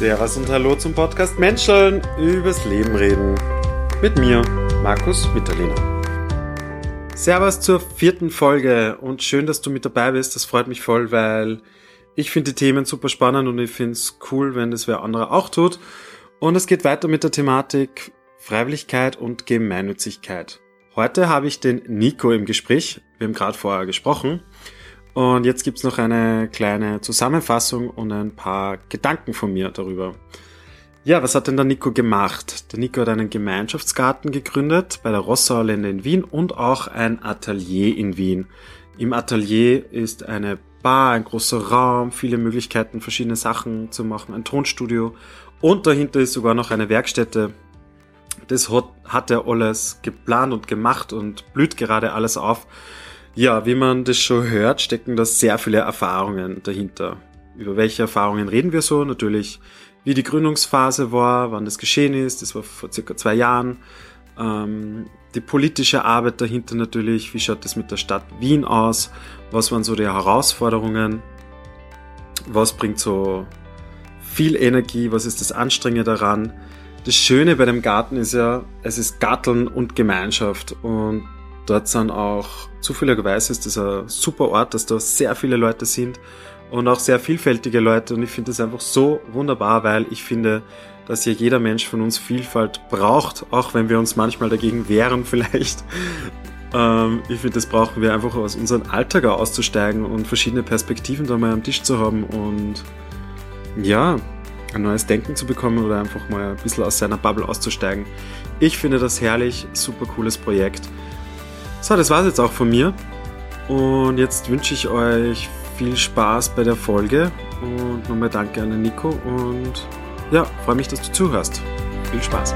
Servus und Hallo zum Podcast Menscheln übers Leben reden. Mit mir, Markus Mitterlehner. Servus zur vierten Folge und schön, dass du mit dabei bist. Das freut mich voll, weil ich finde die Themen super spannend und ich finde es cool, wenn das wer andere auch tut. Und es geht weiter mit der Thematik Freiwilligkeit und Gemeinnützigkeit. Heute habe ich den Nico im Gespräch. Wir haben gerade vorher gesprochen. Und jetzt gibt's noch eine kleine Zusammenfassung und ein paar Gedanken von mir darüber. Ja, was hat denn der Nico gemacht? Der Nico hat einen Gemeinschaftsgarten gegründet bei der Rossauerlände in Wien und auch ein Atelier in Wien. Im Atelier ist eine Bar, ein großer Raum, viele Möglichkeiten, verschiedene Sachen zu machen, ein Tonstudio und dahinter ist sogar noch eine Werkstätte. Das hat, hat er alles geplant und gemacht und blüht gerade alles auf. Ja, wie man das schon hört, stecken da sehr viele Erfahrungen dahinter. Über welche Erfahrungen reden wir so? Natürlich, wie die Gründungsphase war, wann das geschehen ist, das war vor circa zwei Jahren. Ähm, die politische Arbeit dahinter natürlich, wie schaut das mit der Stadt Wien aus? Was waren so die Herausforderungen? Was bringt so viel Energie? Was ist das Anstrengende daran? Das Schöne bei dem Garten ist ja, es ist Garteln und Gemeinschaft und Dort sind auch zufälligerweise ist das ein super Ort, dass da sehr viele Leute sind und auch sehr vielfältige Leute und ich finde das einfach so wunderbar, weil ich finde, dass ja jeder Mensch von uns Vielfalt braucht, auch wenn wir uns manchmal dagegen wehren vielleicht. Ähm, ich finde, das brauchen wir einfach aus unserem Alltag auszusteigen und verschiedene Perspektiven da mal am Tisch zu haben und ja, ein neues Denken zu bekommen oder einfach mal ein bisschen aus seiner Bubble auszusteigen. Ich finde das herrlich, super cooles Projekt. So, das war's jetzt auch von mir. Und jetzt wünsche ich euch viel Spaß bei der Folge und nochmal danke an den Nico und ja, freue mich, dass du zuhörst. Viel Spaß.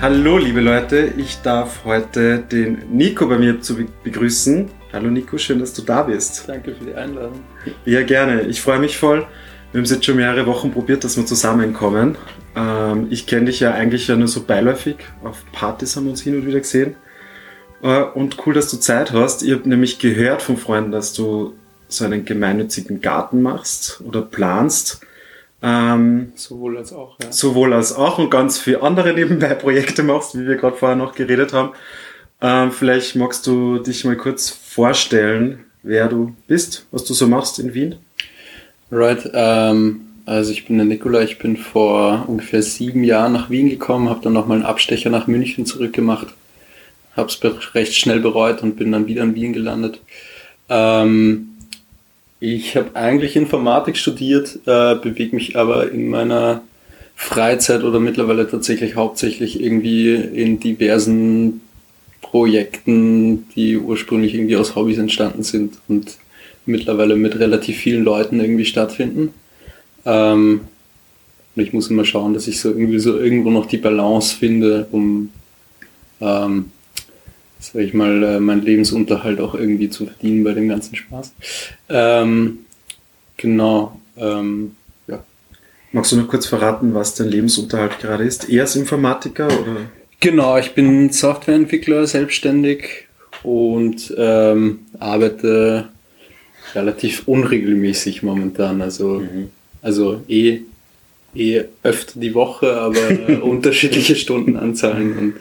Hallo liebe Leute, ich darf heute den Nico bei mir zu begrüßen. Hallo Nico, schön, dass du da bist. Danke für die Einladung. Ja, gerne. Ich freue mich voll. Wir haben es jetzt schon mehrere Wochen probiert, dass wir zusammenkommen. Ähm, ich kenne dich ja eigentlich ja nur so beiläufig. Auf Partys haben wir uns hin und wieder gesehen. Äh, und cool, dass du Zeit hast. Ich habe nämlich gehört von Freunden, dass du so einen gemeinnützigen Garten machst oder planst. Ähm, sowohl als auch, ja. Sowohl als auch und ganz viele andere nebenbei Projekte machst, wie wir gerade vorher noch geredet haben. Ähm, vielleicht magst du dich mal kurz vorstellen, wer du bist, was du so machst in Wien. Right, ähm, also ich bin der Nikola, ich bin vor ungefähr sieben Jahren nach Wien gekommen, habe dann nochmal einen Abstecher nach München zurückgemacht, habe es recht schnell bereut und bin dann wieder in Wien gelandet. Ähm, ich habe eigentlich Informatik studiert, äh, bewege mich aber in meiner Freizeit oder mittlerweile tatsächlich hauptsächlich irgendwie in diversen Projekten, die ursprünglich irgendwie aus Hobbys entstanden sind und mittlerweile mit relativ vielen Leuten irgendwie stattfinden. Ähm, und ich muss immer schauen, dass ich so irgendwie so irgendwo noch die Balance finde, um, ähm, sag ich mal, äh, meinen Lebensunterhalt auch irgendwie zu verdienen bei dem ganzen Spaß. Ähm, genau. Ähm, ja. Magst du noch kurz verraten, was dein Lebensunterhalt gerade ist? Eher als Informatiker oder? Genau, ich bin Softwareentwickler, selbstständig und ähm, arbeite relativ unregelmäßig momentan. Also, mhm. also eh, eh öfter die Woche, aber unterschiedliche Stundenanzahlen und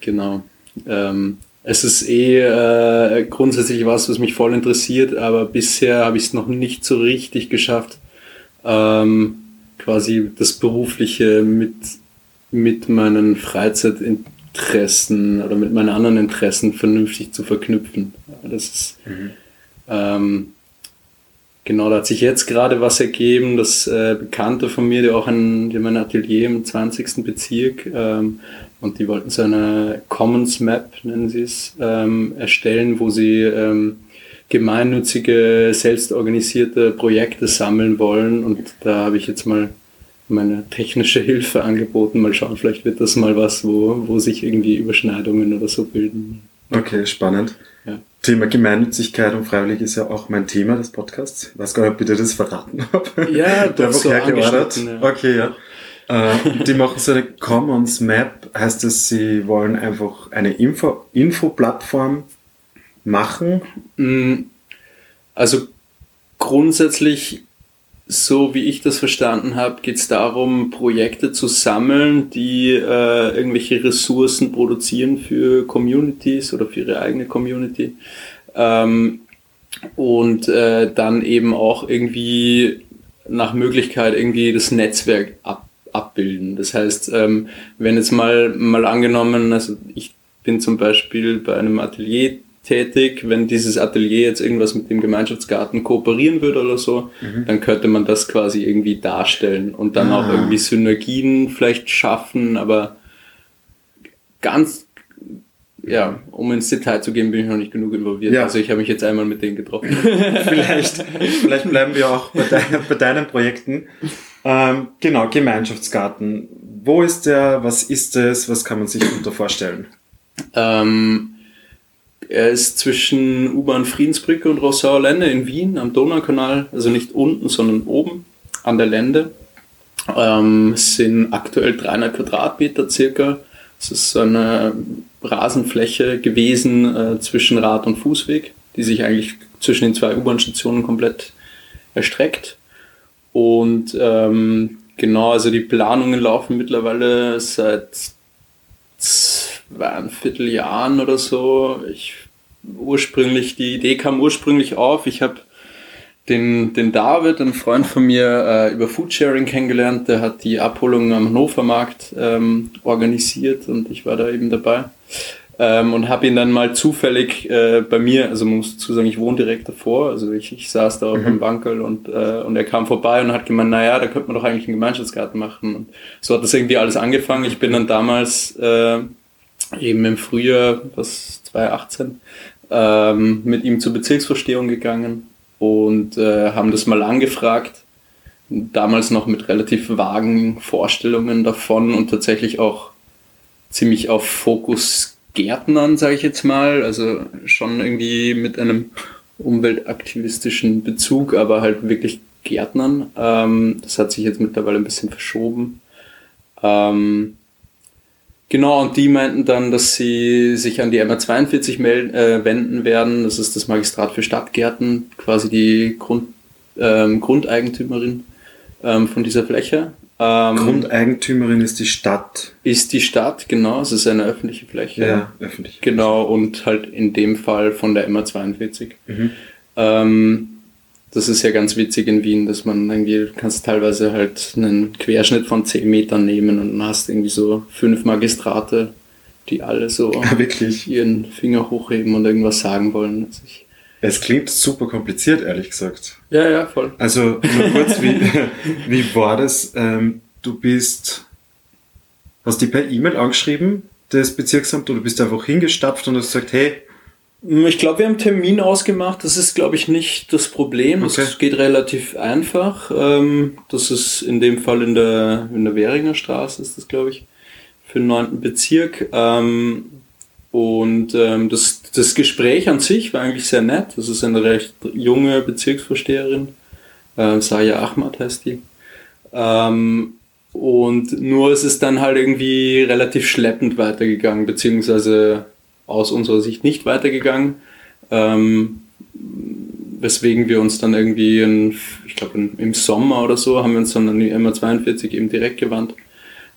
genau. Ähm, es ist eh äh, grundsätzlich was, was mich voll interessiert, aber bisher habe ich es noch nicht so richtig geschafft, ähm, quasi das Berufliche mit, mit meinen Freizeitinteressen oder mit meinen anderen Interessen vernünftig zu verknüpfen. Das ist, mhm. Ähm, genau, da hat sich jetzt gerade was ergeben, dass äh, Bekannte von mir, die auch ein, die haben Atelier im 20. Bezirk ähm, und die wollten so eine Commons Map, nennen sie es, ähm, erstellen, wo sie ähm, gemeinnützige, selbstorganisierte Projekte sammeln wollen und da habe ich jetzt mal meine technische Hilfe angeboten. Mal schauen, vielleicht wird das mal was, wo, wo sich irgendwie Überschneidungen oder so bilden. Okay, spannend. Thema Gemeinnützigkeit und Freiwillig ist ja auch mein Thema des Podcasts. Ich weiß gar nicht, ob ich dir das verraten habe. Ja, du hast so Ja. Okay, ja. Äh, die machen so eine Commons Map, heißt es, sie wollen einfach eine Info, Info-Plattform machen? Mm, also grundsätzlich, so wie ich das verstanden habe, geht es darum, Projekte zu sammeln, die äh, irgendwelche Ressourcen produzieren für Communities oder für ihre eigene Community. Ähm, und äh, dann eben auch irgendwie nach Möglichkeit irgendwie das Netzwerk ab, abbilden. Das heißt, ähm, wenn jetzt mal, mal angenommen, also ich bin zum Beispiel bei einem Atelier tätig, wenn dieses Atelier jetzt irgendwas mit dem Gemeinschaftsgarten kooperieren würde oder so, mhm. dann könnte man das quasi irgendwie darstellen und dann ah. auch irgendwie Synergien vielleicht schaffen, aber ganz ja, um ins Detail zu gehen, bin ich noch nicht genug involviert. Ja. Also ich habe mich jetzt einmal mit denen getroffen. vielleicht, vielleicht bleiben wir auch bei, dein, bei deinen Projekten. Ähm, genau, Gemeinschaftsgarten. Wo ist der? Was ist es? Was kann man sich darunter vorstellen? Ähm, er ist zwischen U-Bahn Friedensbrücke und Rossauer Lände in Wien am Donaukanal, also nicht unten, sondern oben an der Lände. Ähm, es sind aktuell 300 Quadratmeter circa. Es ist so eine Rasenfläche gewesen äh, zwischen Rad- und Fußweg, die sich eigentlich zwischen den zwei U-Bahn-Stationen komplett erstreckt. Und ähm, genau, also die Planungen laufen mittlerweile seit zwei Jahren oder so. Ich ursprünglich, die Idee kam ursprünglich auf. Ich habe den, den David, einen Freund von mir, äh, über Foodsharing kennengelernt. Der hat die Abholung am Hannovermarkt ähm, organisiert und ich war da eben dabei. Ähm, und habe ihn dann mal zufällig äh, bei mir, also man muss dazu sagen, ich wohne direkt davor, also ich, ich saß da auf mhm. dem Bankel und, äh, und er kam vorbei und hat gemeint, naja, da könnte man doch eigentlich einen Gemeinschaftsgarten machen. Und so hat das irgendwie alles angefangen. Ich bin dann damals äh, eben im Frühjahr, was 2018, ähm, mit ihm zur Bezirksvorstehung gegangen und äh, haben das mal angefragt. Damals noch mit relativ vagen Vorstellungen davon und tatsächlich auch ziemlich auf Fokus Gärtnern, sage ich jetzt mal. Also schon irgendwie mit einem umweltaktivistischen Bezug, aber halt wirklich Gärtnern. Ähm, das hat sich jetzt mittlerweile ein bisschen verschoben. Ähm, Genau, und die meinten dann, dass sie sich an die MR42 melden, äh, wenden werden. Das ist das Magistrat für Stadtgärten, quasi die Grund, ähm, Grundeigentümerin ähm, von dieser Fläche. Ähm, Grundeigentümerin ist die Stadt. Ist die Stadt, genau. Es ist eine öffentliche Fläche. Ja, öffentlich. Genau, und halt in dem Fall von der MR42. Mhm. Das ist ja ganz witzig in Wien, dass man irgendwie, du kannst teilweise halt einen Querschnitt von 10 Metern nehmen und hast irgendwie so fünf Magistrate, die alle so Wirklich? ihren Finger hochheben und irgendwas sagen wollen. Also es klingt super kompliziert, ehrlich gesagt. Ja, ja, voll. Also nur kurz, wie, wie war das? Ähm, du bist, hast die per E-Mail angeschrieben, das Bezirksamt, oder bist du einfach hingestapft und hast gesagt, hey, ich glaube, wir haben Termin ausgemacht. Das ist, glaube ich, nicht das Problem. Okay. Das geht relativ einfach. Ähm, das ist in dem Fall in der, in der Währinger Straße, ist das, glaube ich, für den neunten Bezirk. Ähm, und ähm, das, das Gespräch an sich war eigentlich sehr nett. Das ist eine recht junge Bezirksvorsteherin. Äh, Saya Ahmad heißt die. und nur ist es dann halt irgendwie relativ schleppend weitergegangen, beziehungsweise aus unserer Sicht nicht weitergegangen. Ähm, weswegen wir uns dann irgendwie, in, ich glaube im Sommer oder so, haben wir uns dann an die MA42 eben direkt gewandt.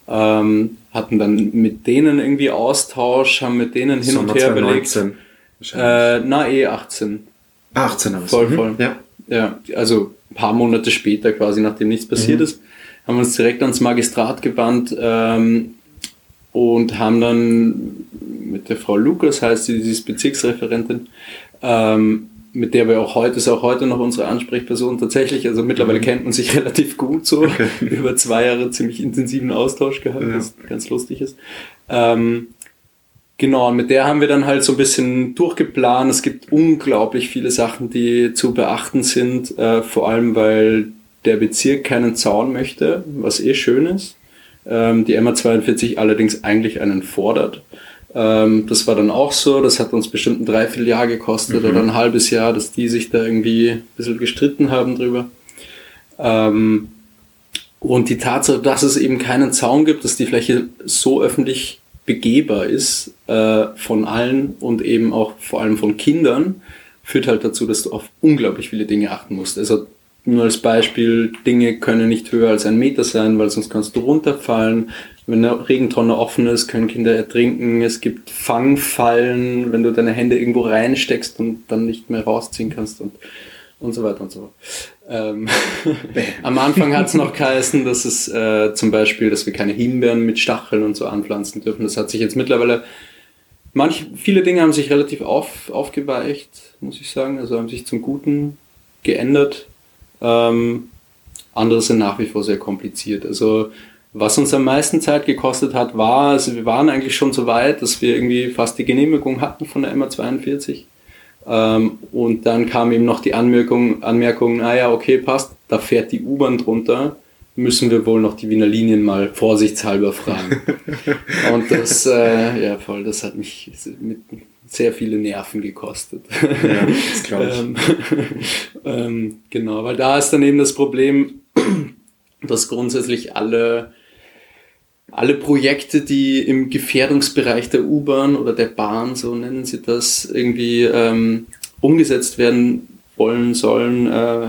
Ähm, hatten dann mit denen irgendwie Austausch, haben mit denen hin Sommer und her 2019, belegt. Äh, na, eh 18. 18 aber Voll, voll. Ja. ja, also ein paar Monate später quasi, nachdem nichts passiert mhm. ist, haben wir uns direkt ans Magistrat gewandt ähm, und haben dann mit der Frau Lukas, heißt sie, sie ist Bezirksreferentin, ähm, mit der wir auch heute, ist auch heute noch unsere Ansprechperson tatsächlich, also mittlerweile mhm. kennt man sich relativ gut so, okay. über zwei Jahre ziemlich intensiven Austausch gehabt, ja. was ganz lustig ist. Ähm, genau, und mit der haben wir dann halt so ein bisschen durchgeplant. Es gibt unglaublich viele Sachen, die zu beachten sind, äh, vor allem weil der Bezirk keinen Zaun möchte, was eh schön ist. Ähm, die MA42 allerdings eigentlich einen fordert. Ähm, das war dann auch so, das hat uns bestimmt ein Dreivierteljahr gekostet mhm. oder ein halbes Jahr, dass die sich da irgendwie ein bisschen gestritten haben drüber. Ähm, und die Tatsache, dass es eben keinen Zaun gibt, dass die Fläche so öffentlich begehbar ist äh, von allen und eben auch vor allem von Kindern, führt halt dazu, dass du auf unglaublich viele Dinge achten musst. Also nur als Beispiel, Dinge können nicht höher als ein Meter sein, weil sonst kannst du runterfallen. Wenn eine Regentonne offen ist, können Kinder ertrinken. Es gibt Fangfallen, wenn du deine Hände irgendwo reinsteckst und dann nicht mehr rausziehen kannst und, und so weiter und so fort. Ähm, am Anfang hat es noch geheißen, dass es äh, zum Beispiel, dass wir keine Himbeeren mit Stacheln und so anpflanzen dürfen. Das hat sich jetzt mittlerweile, manch, viele Dinge haben sich relativ auf, aufgeweicht, muss ich sagen, also haben sich zum Guten geändert. Ähm, andere sind nach wie vor sehr kompliziert. Also was uns am meisten Zeit gekostet hat, war, also wir waren eigentlich schon so weit, dass wir irgendwie fast die Genehmigung hatten von der MA42. Ähm, und dann kam eben noch die Anmerkung, Anmerkung, naja, okay, passt, da fährt die U-Bahn drunter, müssen wir wohl noch die Wiener Linien mal vorsichtshalber fragen. und das, äh, ja voll, das hat mich mit sehr viele Nerven gekostet. Ja, das glaube ich. ähm, ähm, genau, weil da ist dann eben das Problem, dass grundsätzlich alle alle Projekte, die im Gefährdungsbereich der U-Bahn oder der Bahn, so nennen sie das, irgendwie ähm, umgesetzt werden wollen sollen, äh,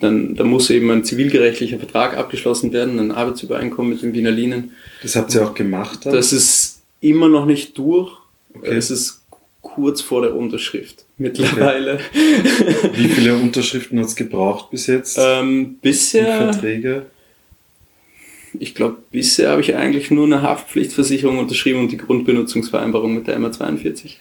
dann da muss eben ein zivilgerechtlicher Vertrag abgeschlossen werden, ein Arbeitsübereinkommen mit den Wiener Linien. Das habt ihr auch gemacht? Dann? Das ist immer noch nicht durch. Okay. Es ist kurz vor der Unterschrift mittlerweile. Okay. Wie viele Unterschriften hat es gebraucht bis jetzt? Ähm, bisher. Verträge? ich glaube, bisher habe ich eigentlich nur eine Haftpflichtversicherung unterschrieben und die Grundbenutzungsvereinbarung mit der MA42.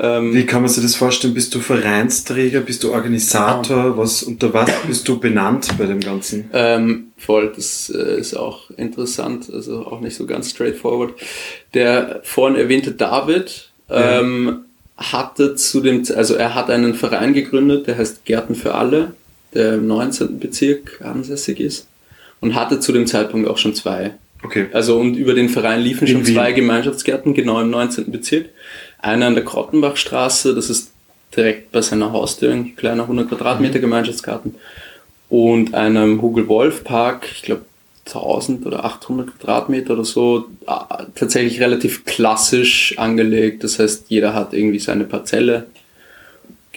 Ähm, Wie kann man sich das vorstellen? Bist du Vereinsträger, bist du Organisator? Was, unter was bist du benannt bei dem Ganzen? Ähm, voll, das äh, ist auch interessant, also auch nicht so ganz straightforward. Der vorhin erwähnte David ähm, ja. hatte zu dem, also er hat einen Verein gegründet, der heißt Gärten für alle, der im 19. Bezirk ansässig ist und hatte zu dem Zeitpunkt auch schon zwei. Okay. Also und über den Verein liefen In schon Wien. zwei Gemeinschaftsgärten, genau im 19. Bezirk. Einer an der Krottenbachstraße, das ist direkt bei seiner Haustür, ein kleiner 100 Quadratmeter mhm. Gemeinschaftsgarten. Und einem Hugel-Wolf-Park, ich glaube 1000 oder 800 Quadratmeter oder so, tatsächlich relativ klassisch angelegt. Das heißt, jeder hat irgendwie seine Parzelle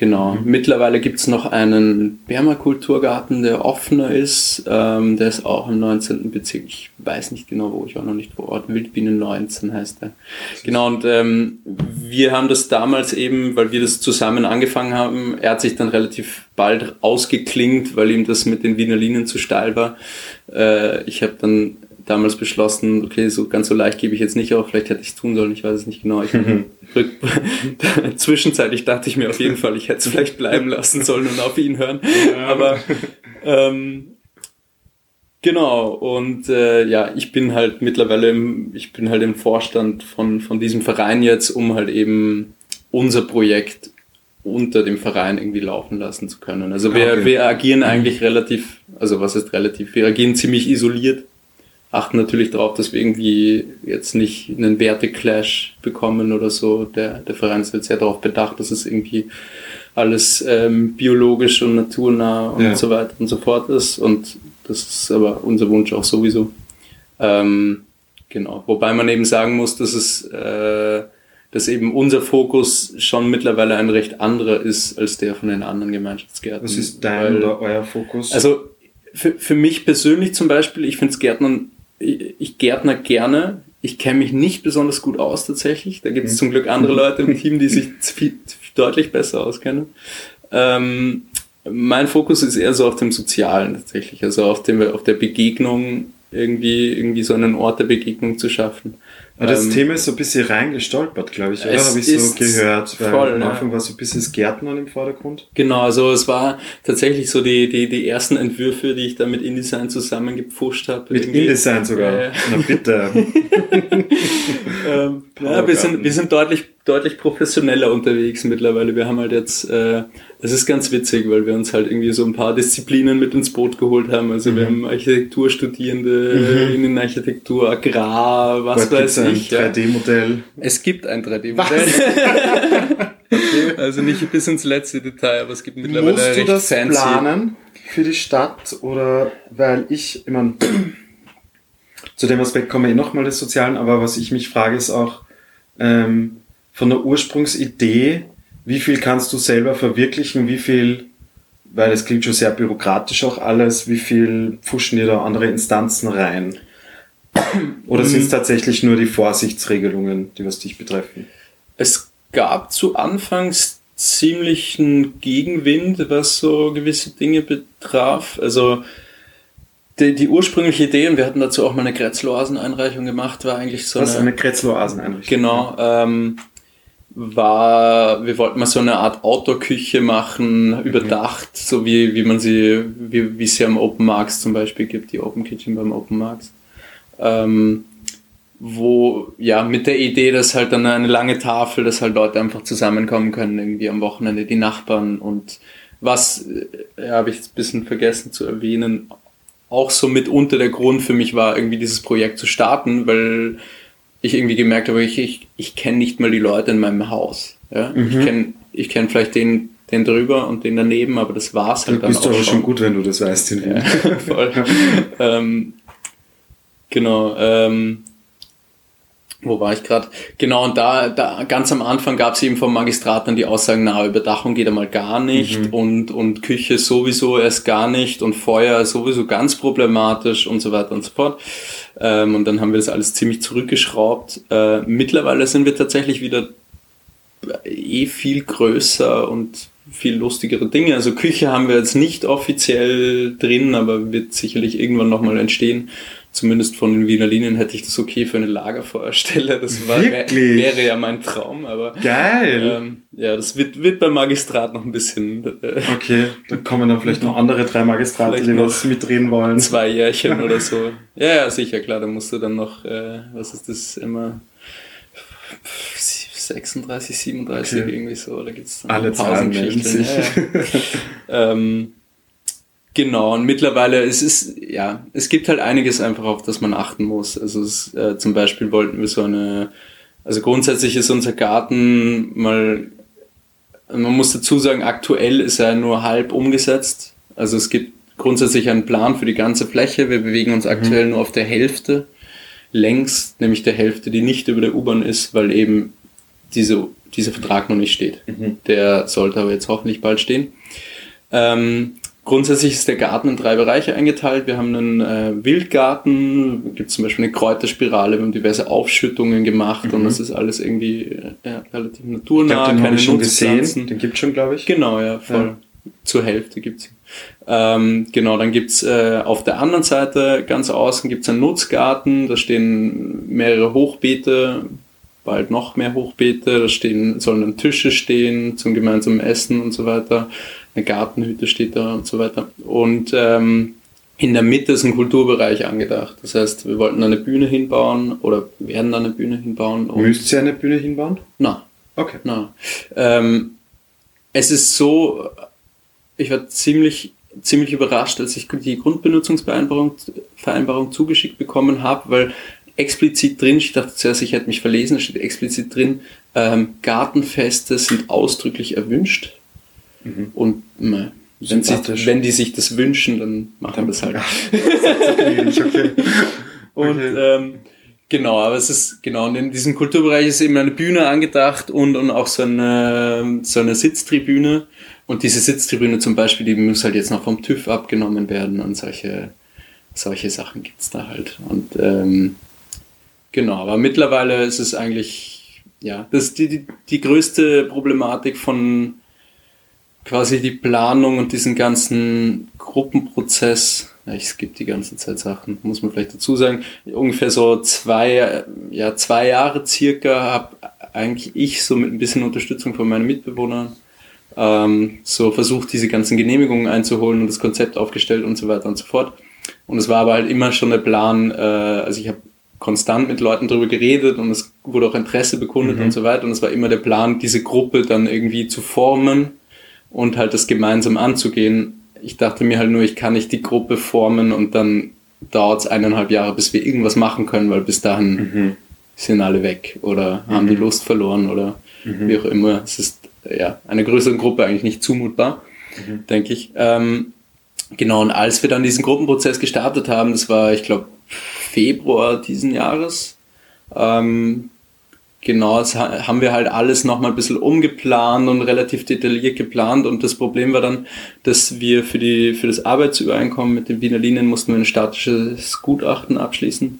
Genau. Mhm. Mittlerweile gibt's noch einen Permakulturgarten, der offener ist. Ähm, der ist auch im 19. Bezirk. Ich weiß nicht genau, wo ich war noch nicht vor Ort. Wildbienen 19 heißt der. Genau, und ähm, wir haben das damals eben, weil wir das zusammen angefangen haben, er hat sich dann relativ bald ausgeklingt, weil ihm das mit den Wiener Linien zu steil war. Äh, ich habe dann damals beschlossen, okay, so ganz so leicht gebe ich jetzt nicht auf, vielleicht hätte ich es tun sollen, ich weiß es nicht genau. Ich zwischenzeitlich dachte ich mir auf jeden Fall, ich hätte es vielleicht bleiben lassen sollen und auf ihn hören. Aber ähm, genau, und äh, ja, ich bin halt mittlerweile im, ich bin halt im Vorstand von, von diesem Verein jetzt, um halt eben unser Projekt unter dem Verein irgendwie laufen lassen zu können. Also wir, okay. wir agieren eigentlich relativ, also was ist relativ, wir agieren ziemlich isoliert achten natürlich darauf, dass wir irgendwie jetzt nicht einen Werteclash bekommen oder so. Der, der Verein ist sehr darauf bedacht, dass es irgendwie alles ähm, biologisch und naturnah und ja. so weiter und so fort ist. Und das ist aber unser Wunsch auch sowieso. Ähm, genau. Wobei man eben sagen muss, dass es äh, dass eben unser Fokus schon mittlerweile ein recht anderer ist als der von den anderen Gemeinschaftsgärten. Was ist dein Weil, oder euer Fokus? Also für, für mich persönlich zum Beispiel, ich finde es Gärtnern ich gärtner gerne. Ich kenne mich nicht besonders gut aus tatsächlich. Da gibt es mhm. zum Glück andere Leute im Team, die sich viel, deutlich besser auskennen. Ähm, mein Fokus ist eher so auf dem Sozialen tatsächlich, also auf, dem, auf der Begegnung, irgendwie, irgendwie so einen Ort der Begegnung zu schaffen. Das ähm, Thema ist so ein bisschen reingestolpert, glaube ich, oder? Habe ich so gehört. Voll, am Anfang ja. war so ein bisschen das Gärtnern im Vordergrund. Genau, also es war tatsächlich so die, die, die ersten Entwürfe, die ich da mit InDesign zusammengepfuscht habe. Mit InDesign sogar? Äh, Na bitte. ähm, ja, wir sind, wir sind deutlich, deutlich professioneller unterwegs mittlerweile. Wir haben halt jetzt, äh, das ist ganz witzig, weil wir uns halt irgendwie so ein paar Disziplinen mit ins Boot geholt haben. Also mhm. wir haben Architekturstudierende, mhm. Innenarchitektur, Agrar, was Gott, weiß ich. Ein 3D-Modell. Es gibt ein 3D-Modell. Also nicht bis ins letzte Detail, aber es gibt mittlerweile Musst du das fancy. planen für die Stadt oder weil ich, ich meine, zu dem Aspekt kommen wir eh nochmal des Sozialen, aber was ich mich frage, ist auch ähm, von der Ursprungsidee, wie viel kannst du selber verwirklichen, wie viel, weil es klingt schon sehr bürokratisch auch alles, wie viel pfuschen dir da andere Instanzen rein? Oder sind es mhm. tatsächlich nur die Vorsichtsregelungen, die was dich betreffen? Es gab zu Anfangs ziemlichen Gegenwind, was so gewisse Dinge betraf. Also die, die ursprüngliche Idee, und wir hatten dazu auch mal eine Kretzloasen-Einreichung gemacht, war eigentlich so was, eine... eine Kretzloasen-Einreichung? Genau. Ähm, war, wir wollten mal so eine Art Outdoor-Küche machen, überdacht, mhm. so wie, wie man sie, wie, wie es ja am Open Marks zum Beispiel gibt, die Open Kitchen beim Open Marks. Ähm, wo, ja, mit der Idee, dass halt dann eine lange Tafel, dass halt Leute einfach zusammenkommen können, irgendwie am Wochenende, die Nachbarn und was, äh, ja, habe ich ein bisschen vergessen zu erwähnen, auch so mitunter der Grund für mich war, irgendwie dieses Projekt zu starten, weil ich irgendwie gemerkt habe, ich, ich, ich kenne nicht mal die Leute in meinem Haus. Ja? Mhm. Ich kenne ich kenn vielleicht den, den drüber und den daneben, aber das war's halt du dann bist auch. Bist aber schon gut, wenn du das weißt. Ja, voll. ähm, genau. Ähm, wo war ich gerade? Genau, und da, da ganz am Anfang gab es eben vom Magistrat dann die Aussagen, na, Überdachung geht einmal gar nicht mhm. und, und Küche sowieso erst gar nicht und Feuer sowieso ganz problematisch und so weiter und so fort. Ähm, und dann haben wir das alles ziemlich zurückgeschraubt. Äh, mittlerweile sind wir tatsächlich wieder eh viel größer und viel lustigere Dinge. Also Küche haben wir jetzt nicht offiziell drin, aber wird sicherlich irgendwann nochmal entstehen zumindest von den Wiener Linien hätte ich das okay für eine Lagerfeuerstelle. Das war, wäre ja mein Traum, aber. Geil! Ähm, ja, das wird, wird beim Magistrat noch ein bisschen. Äh, okay, dann kommen dann vielleicht noch andere drei Magistrate, die was mitreden wollen. Zwei Jährchen oder so. Ja, ja, sicher, klar, da musst du dann noch, äh, was ist das immer? 36, 37 okay. irgendwie so, da gibt's dann Alle Zahlen melden sich. Ja, ja. ähm, Genau, und mittlerweile es ist ja, es gibt halt einiges einfach, auf das man achten muss. Also es, äh, zum Beispiel wollten wir so eine, also grundsätzlich ist unser Garten mal, man muss dazu sagen, aktuell ist er nur halb umgesetzt. Also es gibt grundsätzlich einen Plan für die ganze Fläche. Wir bewegen uns mhm. aktuell nur auf der Hälfte längs, nämlich der Hälfte, die nicht über der U-Bahn ist, weil eben diese, dieser Vertrag noch nicht steht. Mhm. Der sollte aber jetzt hoffentlich bald stehen. Ähm, Grundsätzlich ist der Garten in drei Bereiche eingeteilt. Wir haben einen äh, Wildgarten, gibt zum Beispiel eine Kräuterspirale, wir haben diverse Aufschüttungen gemacht mhm. und das ist alles irgendwie äh, ja, relativ naturnah. Ich glaub, den keine schon gesehen. Den gibt schon, glaube ich. Genau, ja, voll. Ja. Zur Hälfte gibt's ihn. Ähm, genau, dann gibt's äh, auf der anderen Seite, ganz außen, gibt's einen Nutzgarten, da stehen mehrere Hochbeete, bald noch mehr Hochbeete, da stehen, sollen dann Tische stehen zum gemeinsamen Essen und so weiter eine Gartenhütte steht da und so weiter. Und ähm, in der Mitte ist ein Kulturbereich angedacht. Das heißt, wir wollten eine Bühne hinbauen oder werden da eine Bühne hinbauen. Müsst ihr eine Bühne hinbauen? Na. Okay. Na. Ähm, es ist so, ich war ziemlich, ziemlich überrascht, als ich die Grundbenutzungsvereinbarung Vereinbarung zugeschickt bekommen habe, weil explizit drin, ich dachte zuerst, ich hätte mich verlesen, da steht explizit drin, ähm, Gartenfeste sind ausdrücklich erwünscht. Mhm. Und na, wenn, sie, wenn die sich das wünschen, dann machen wir das halt. Das okay. Und okay. Ähm, genau, aber es ist genau und in diesem Kulturbereich ist eben eine Bühne angedacht und, und auch so eine, so eine Sitztribüne. Und diese Sitztribüne zum Beispiel, die muss halt jetzt noch vom TÜV abgenommen werden und solche, solche Sachen gibt's da halt. Und ähm, genau, aber mittlerweile ist es eigentlich, ja, das ist die, die, die größte Problematik von quasi die Planung und diesen ganzen Gruppenprozess, ja, ich skippe die ganze Zeit Sachen, muss man vielleicht dazu sagen, ungefähr so zwei, ja, zwei Jahre circa habe eigentlich ich so mit ein bisschen Unterstützung von meinen Mitbewohnern ähm, so versucht, diese ganzen Genehmigungen einzuholen und das Konzept aufgestellt und so weiter und so fort. Und es war aber halt immer schon der Plan, äh, also ich habe konstant mit Leuten darüber geredet und es wurde auch Interesse bekundet mhm. und so weiter. Und es war immer der Plan, diese Gruppe dann irgendwie zu formen und halt das gemeinsam anzugehen. Ich dachte mir halt nur, ich kann nicht die Gruppe formen und dann dauert es eineinhalb Jahre, bis wir irgendwas machen können, weil bis dahin mhm. sind alle weg oder mhm. haben die Lust verloren oder mhm. wie auch immer. Es ist ja einer größeren Gruppe eigentlich nicht zumutbar, mhm. denke ich. Ähm, genau, und als wir dann diesen Gruppenprozess gestartet haben, das war, ich glaube, Februar diesen Jahres. Ähm, genau, das haben wir halt alles nochmal ein bisschen umgeplant und relativ detailliert geplant. Und das Problem war dann, dass wir für, die, für das Arbeitsübereinkommen mit den Wiener Linien mussten wir ein statisches Gutachten abschließen,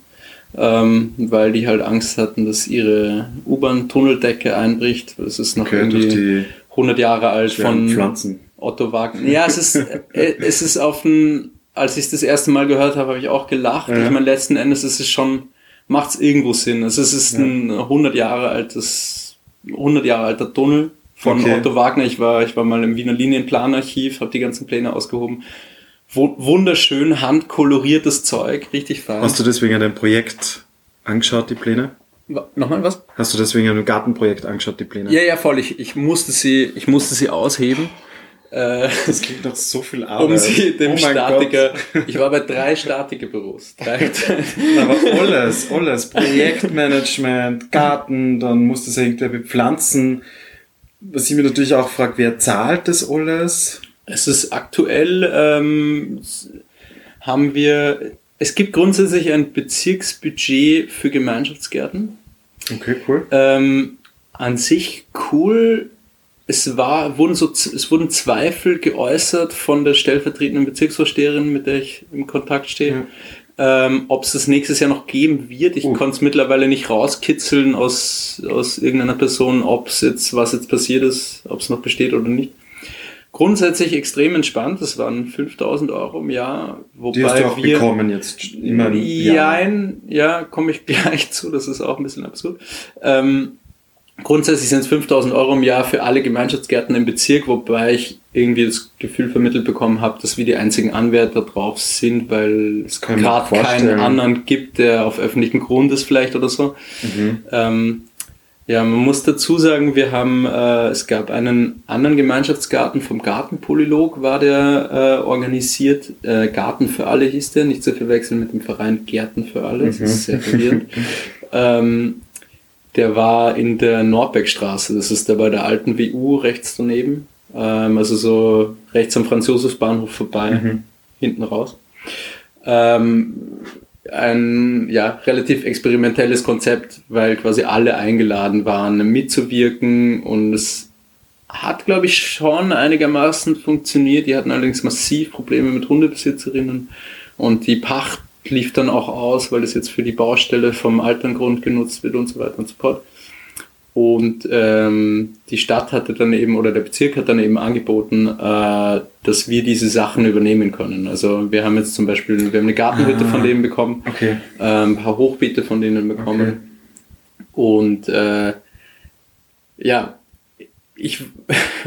ähm, weil die halt Angst hatten, dass ihre U-Bahn-Tunneldecke einbricht. Das ist noch okay, irgendwie 100 Jahre alt von Pflanzen. Otto Wagner. Ja, es ist, äh, es ist auf ein, als ich es das erste Mal gehört habe, habe ich auch gelacht. Ja. Ich meine, letzten Endes ist es schon macht es irgendwo Sinn. Also es ist ja. ein 100 Jahre altes, 100 Jahre alter Tunnel von okay. Otto Wagner. Ich war, ich war mal im Wiener Linienplanarchiv, habe die ganzen Pläne ausgehoben. wunderschön handkoloriertes Zeug, richtig fein. Hast du deswegen dein Projekt angeschaut, die Pläne? Nochmal was? Hast du deswegen ein Gartenprojekt angeschaut, die Pläne? Ja, ja, voll. Ich, ich musste sie, ich musste sie ausheben. Äh, das klingt doch so viel Arbeit. Um sie dem oh Statiker. Gott. Ich war bei drei Statikerbüros. Drei. Aber alles, alles. Projektmanagement, Garten, dann musst du es irgendwer bepflanzen. Was ich mir natürlich auch frage, wer zahlt das alles? Es ist aktuell, ähm, haben wir, es gibt grundsätzlich ein Bezirksbudget für Gemeinschaftsgärten. Okay, cool. Ähm, an sich cool es war, wurden so, es wurden Zweifel geäußert von der stellvertretenden Bezirksvorsteherin, mit der ich im Kontakt stehe, ja. ähm, ob es das nächstes Jahr noch geben wird. Ich uh. konnte es mittlerweile nicht rauskitzeln aus, aus irgendeiner Person, ob es jetzt, was jetzt passiert ist, ob es noch besteht oder nicht. Grundsätzlich extrem entspannt, das waren 5000 Euro im Jahr. Wobei Die hast du auch wir, bekommen jetzt immer im Jahr. Ja, komme ich gleich zu, das ist auch ein bisschen absurd. Ähm, Grundsätzlich sind es 5000 Euro im Jahr für alle Gemeinschaftsgärten im Bezirk, wobei ich irgendwie das Gefühl vermittelt bekommen habe, dass wir die einzigen Anwärter drauf sind, weil es gerade keinen anderen gibt, der auf öffentlichem Grund ist vielleicht oder so. Mhm. Ähm, ja, man muss dazu sagen, wir haben, äh, es gab einen anderen Gemeinschaftsgarten vom Gartenpolylog, war der äh, organisiert. Äh, Garten für alle hieß der, nicht zu verwechseln mit dem Verein Gärten für alle, das mhm. ist sehr verwirrend. ähm, der war in der Nordbeckstraße, das ist da bei der alten WU rechts daneben, ähm, also so rechts am Franz-Josefs-Bahnhof vorbei, mhm. hinten raus. Ähm, ein ja, relativ experimentelles Konzept, weil quasi alle eingeladen waren, mitzuwirken und es hat, glaube ich, schon einigermaßen funktioniert. Die hatten allerdings massiv Probleme mit Hundebesitzerinnen und die Pacht lief dann auch aus, weil es jetzt für die Baustelle vom Alterngrund genutzt wird und so weiter und so fort. Und ähm, die Stadt hatte dann eben, oder der Bezirk hat dann eben angeboten, äh, dass wir diese Sachen übernehmen können. Also wir haben jetzt zum Beispiel, wir haben eine Gartenhütte ah, von denen bekommen, okay. äh, ein paar Hochbeete von denen bekommen. Okay. Und äh, ja, ich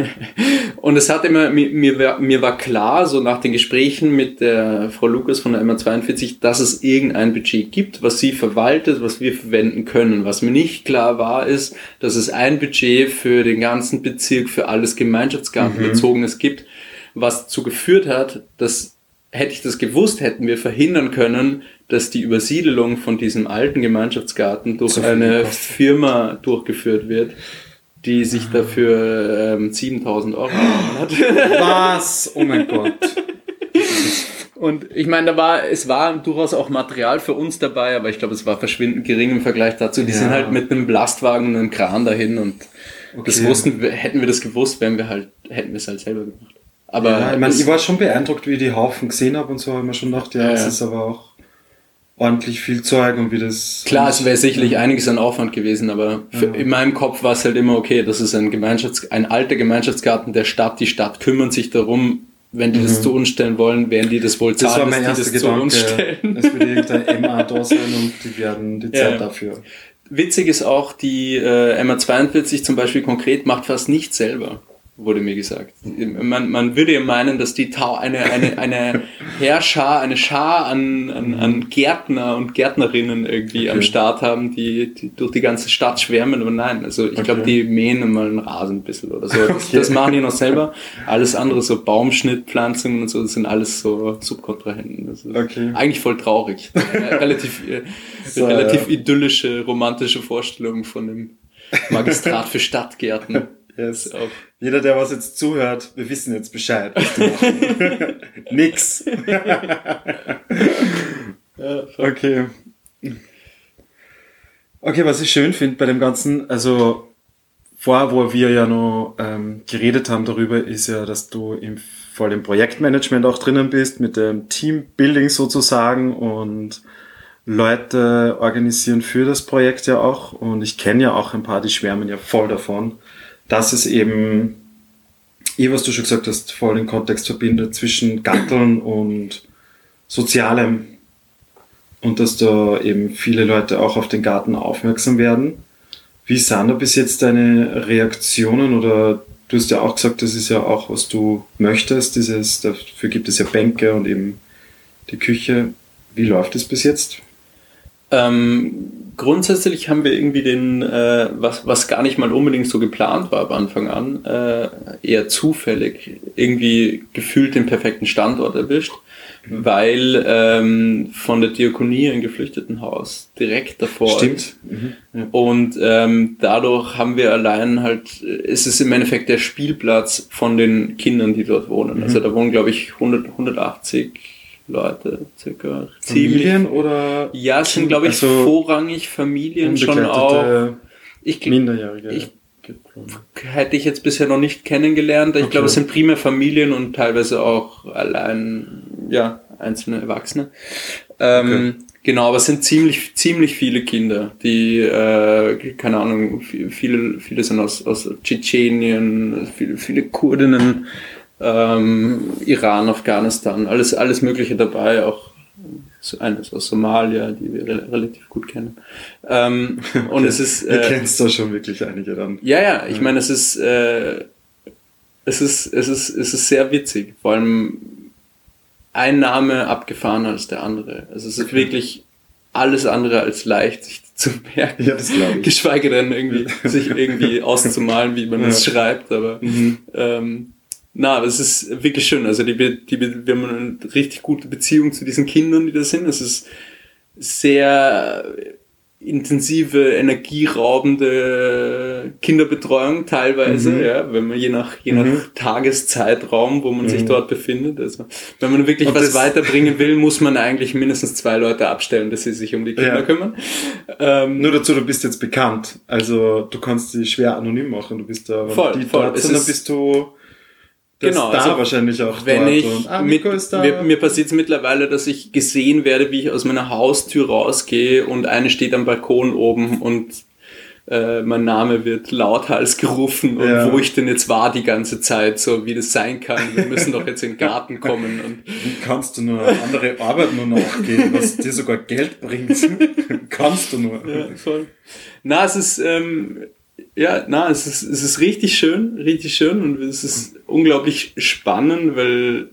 und es hat immer mir, mir, mir war klar so nach den Gesprächen mit der Frau Lukas von der MA42, dass es irgendein Budget gibt, was sie verwaltet, was wir verwenden können. Was mir nicht klar war, ist, dass es ein Budget für den ganzen Bezirk für alles Gemeinschaftsgartenbezogenes mhm. gibt, was dazu geführt hat, dass hätte ich das gewusst, hätten wir verhindern können, dass die Übersiedelung von diesem alten Gemeinschaftsgarten durch eine Firma durchgeführt wird die sich dafür ähm, 7000 Euro hat. Was? Oh mein Gott. Und ich meine, da war, es war durchaus auch Material für uns dabei, aber ich glaube, es war verschwindend gering im Vergleich dazu. Die ja. sind halt mit einem Lastwagen und einem Kran dahin und okay. das wussten, hätten wir das gewusst, wären wir halt, hätten wir es halt selber gemacht. Aber ja, ich meine, ich war schon beeindruckt, wie ich die Haufen gesehen habe und so, habe ich mir schon gedacht, ja, ja, es ist aber auch ordentlich viel Zeug und wie das. Klar, es wäre sicherlich einiges an Aufwand gewesen, aber für, ja. in meinem Kopf war es halt immer okay, das ist ein Gemeinschafts-, ein alter Gemeinschaftsgarten der Stadt, die Stadt kümmert sich darum, wenn die mhm. das zu uns stellen wollen, werden die das wohl zahlen, das war mein dass die das Gedanke, zu uns stellen. Es wird irgendein MA da sein und die werden die Zeit ja. dafür. Witzig ist auch, die äh, MA42 zum Beispiel konkret macht fast nichts selber wurde mir gesagt. Man, man würde ja meinen, dass die Tau eine, eine, eine Herrschar, eine Schar an, an, an Gärtner und Gärtnerinnen irgendwie okay. am Start haben, die, die durch die ganze Stadt schwärmen, aber nein, also ich okay. glaube, die mähen mal einen Rasen ein bisschen oder so. Das, okay. das machen die noch selber. Alles andere, so Baumschnittpflanzungen und so, das sind alles so Subkontrahenten. Das ist okay. eigentlich voll traurig. relativ, äh, so, relativ ja. idyllische, romantische Vorstellung von dem Magistrat für Stadtgärten. Yes. Jeder, der was jetzt zuhört, wir wissen jetzt Bescheid. Nix. Ja, okay. Okay, was ich schön finde bei dem Ganzen, also vorher, wo wir ja noch ähm, geredet haben darüber, ist ja, dass du im voll im Projektmanagement auch drinnen bist, mit dem Teambuilding sozusagen und Leute organisieren für das Projekt ja auch. Und ich kenne ja auch ein paar, die schwärmen ja voll davon, dass es eben, eh was du schon gesagt hast, voll den Kontext verbindet zwischen Gatteln und Sozialem. Und dass da eben viele Leute auch auf den Garten aufmerksam werden. Wie sind da bis jetzt deine Reaktionen oder du hast ja auch gesagt, das ist ja auch, was du möchtest, dieses, dafür gibt es ja Bänke und eben die Küche. Wie läuft es bis jetzt? Ähm, grundsätzlich haben wir irgendwie den, äh, was, was gar nicht mal unbedingt so geplant war am Anfang an, äh, eher zufällig irgendwie gefühlt den perfekten Standort erwischt, mhm. weil ähm, von der Diakonie ein Geflüchtetenhaus direkt davor Stimmt. ist. Mhm. Und ähm, dadurch haben wir allein halt, ist es im Endeffekt der Spielplatz von den Kindern, die dort wohnen. Also mhm. Also da wohnen, glaube ich, 100, 180 Leute, circa. Familien oder? Ja, es sind, glaube ich, also vorrangig Familien schon auch. Ich, Minderjährige. Ich, hätte ich jetzt bisher noch nicht kennengelernt. Ich okay. glaube, es sind primär Familien und teilweise auch allein, ja, einzelne Erwachsene. Ähm, okay. Genau, aber es sind ziemlich, ziemlich viele Kinder, die, äh, keine Ahnung, viele, viele sind aus, aus Tschetschenien, viele, viele Kurdinnen, ähm, Iran, Afghanistan, alles, alles Mögliche dabei, auch eines aus Somalia, die wir re relativ gut kennen. Ähm, okay. Und es ist. Äh, du kennst da schon wirklich einige dann. Ja, ja, ich meine, es ist, äh, es ist, es ist, es ist sehr witzig. Vor allem ein Name abgefahren als der andere. Also es ist okay. wirklich alles andere als leicht, sich zu merken. Ja, das glaube ich. Geschweige denn irgendwie, sich irgendwie auszumalen, wie man ja. es schreibt, aber, mhm. ähm, na, das ist wirklich schön. Also die, die, wir haben eine richtig gute Beziehung zu diesen Kindern, die da sind. Es ist sehr intensive, energieraubende Kinderbetreuung teilweise, mhm. ja, wenn man je nach, je nach mhm. Tageszeitraum, wo man mhm. sich dort befindet. Also, wenn man wirklich Und was weiterbringen will, muss man eigentlich mindestens zwei Leute abstellen, dass sie sich um die Kinder ja. kümmern. Ähm, Nur dazu, du bist jetzt bekannt. Also, du kannst sie schwer anonym machen. Du bist da, voll, die voll. dort sind, dann bist du, genau, da also wahrscheinlich auch wenn ich und, ah, mit, mir, mir passiert es mittlerweile, dass ich gesehen werde, wie ich aus meiner Haustür rausgehe und eine steht am Balkon oben und äh, mein Name wird lauthals gerufen und ja. wo ich denn jetzt war die ganze Zeit, so wie das sein kann. Wir müssen doch jetzt in den Garten kommen. Und wie kannst du nur andere Arbeit nur nachgehen, was dir sogar Geld bringt? kannst du nur. Ja, voll. Na, es ist ähm, ja, na, es ist, es ist richtig schön, richtig schön und es ist unglaublich spannend, weil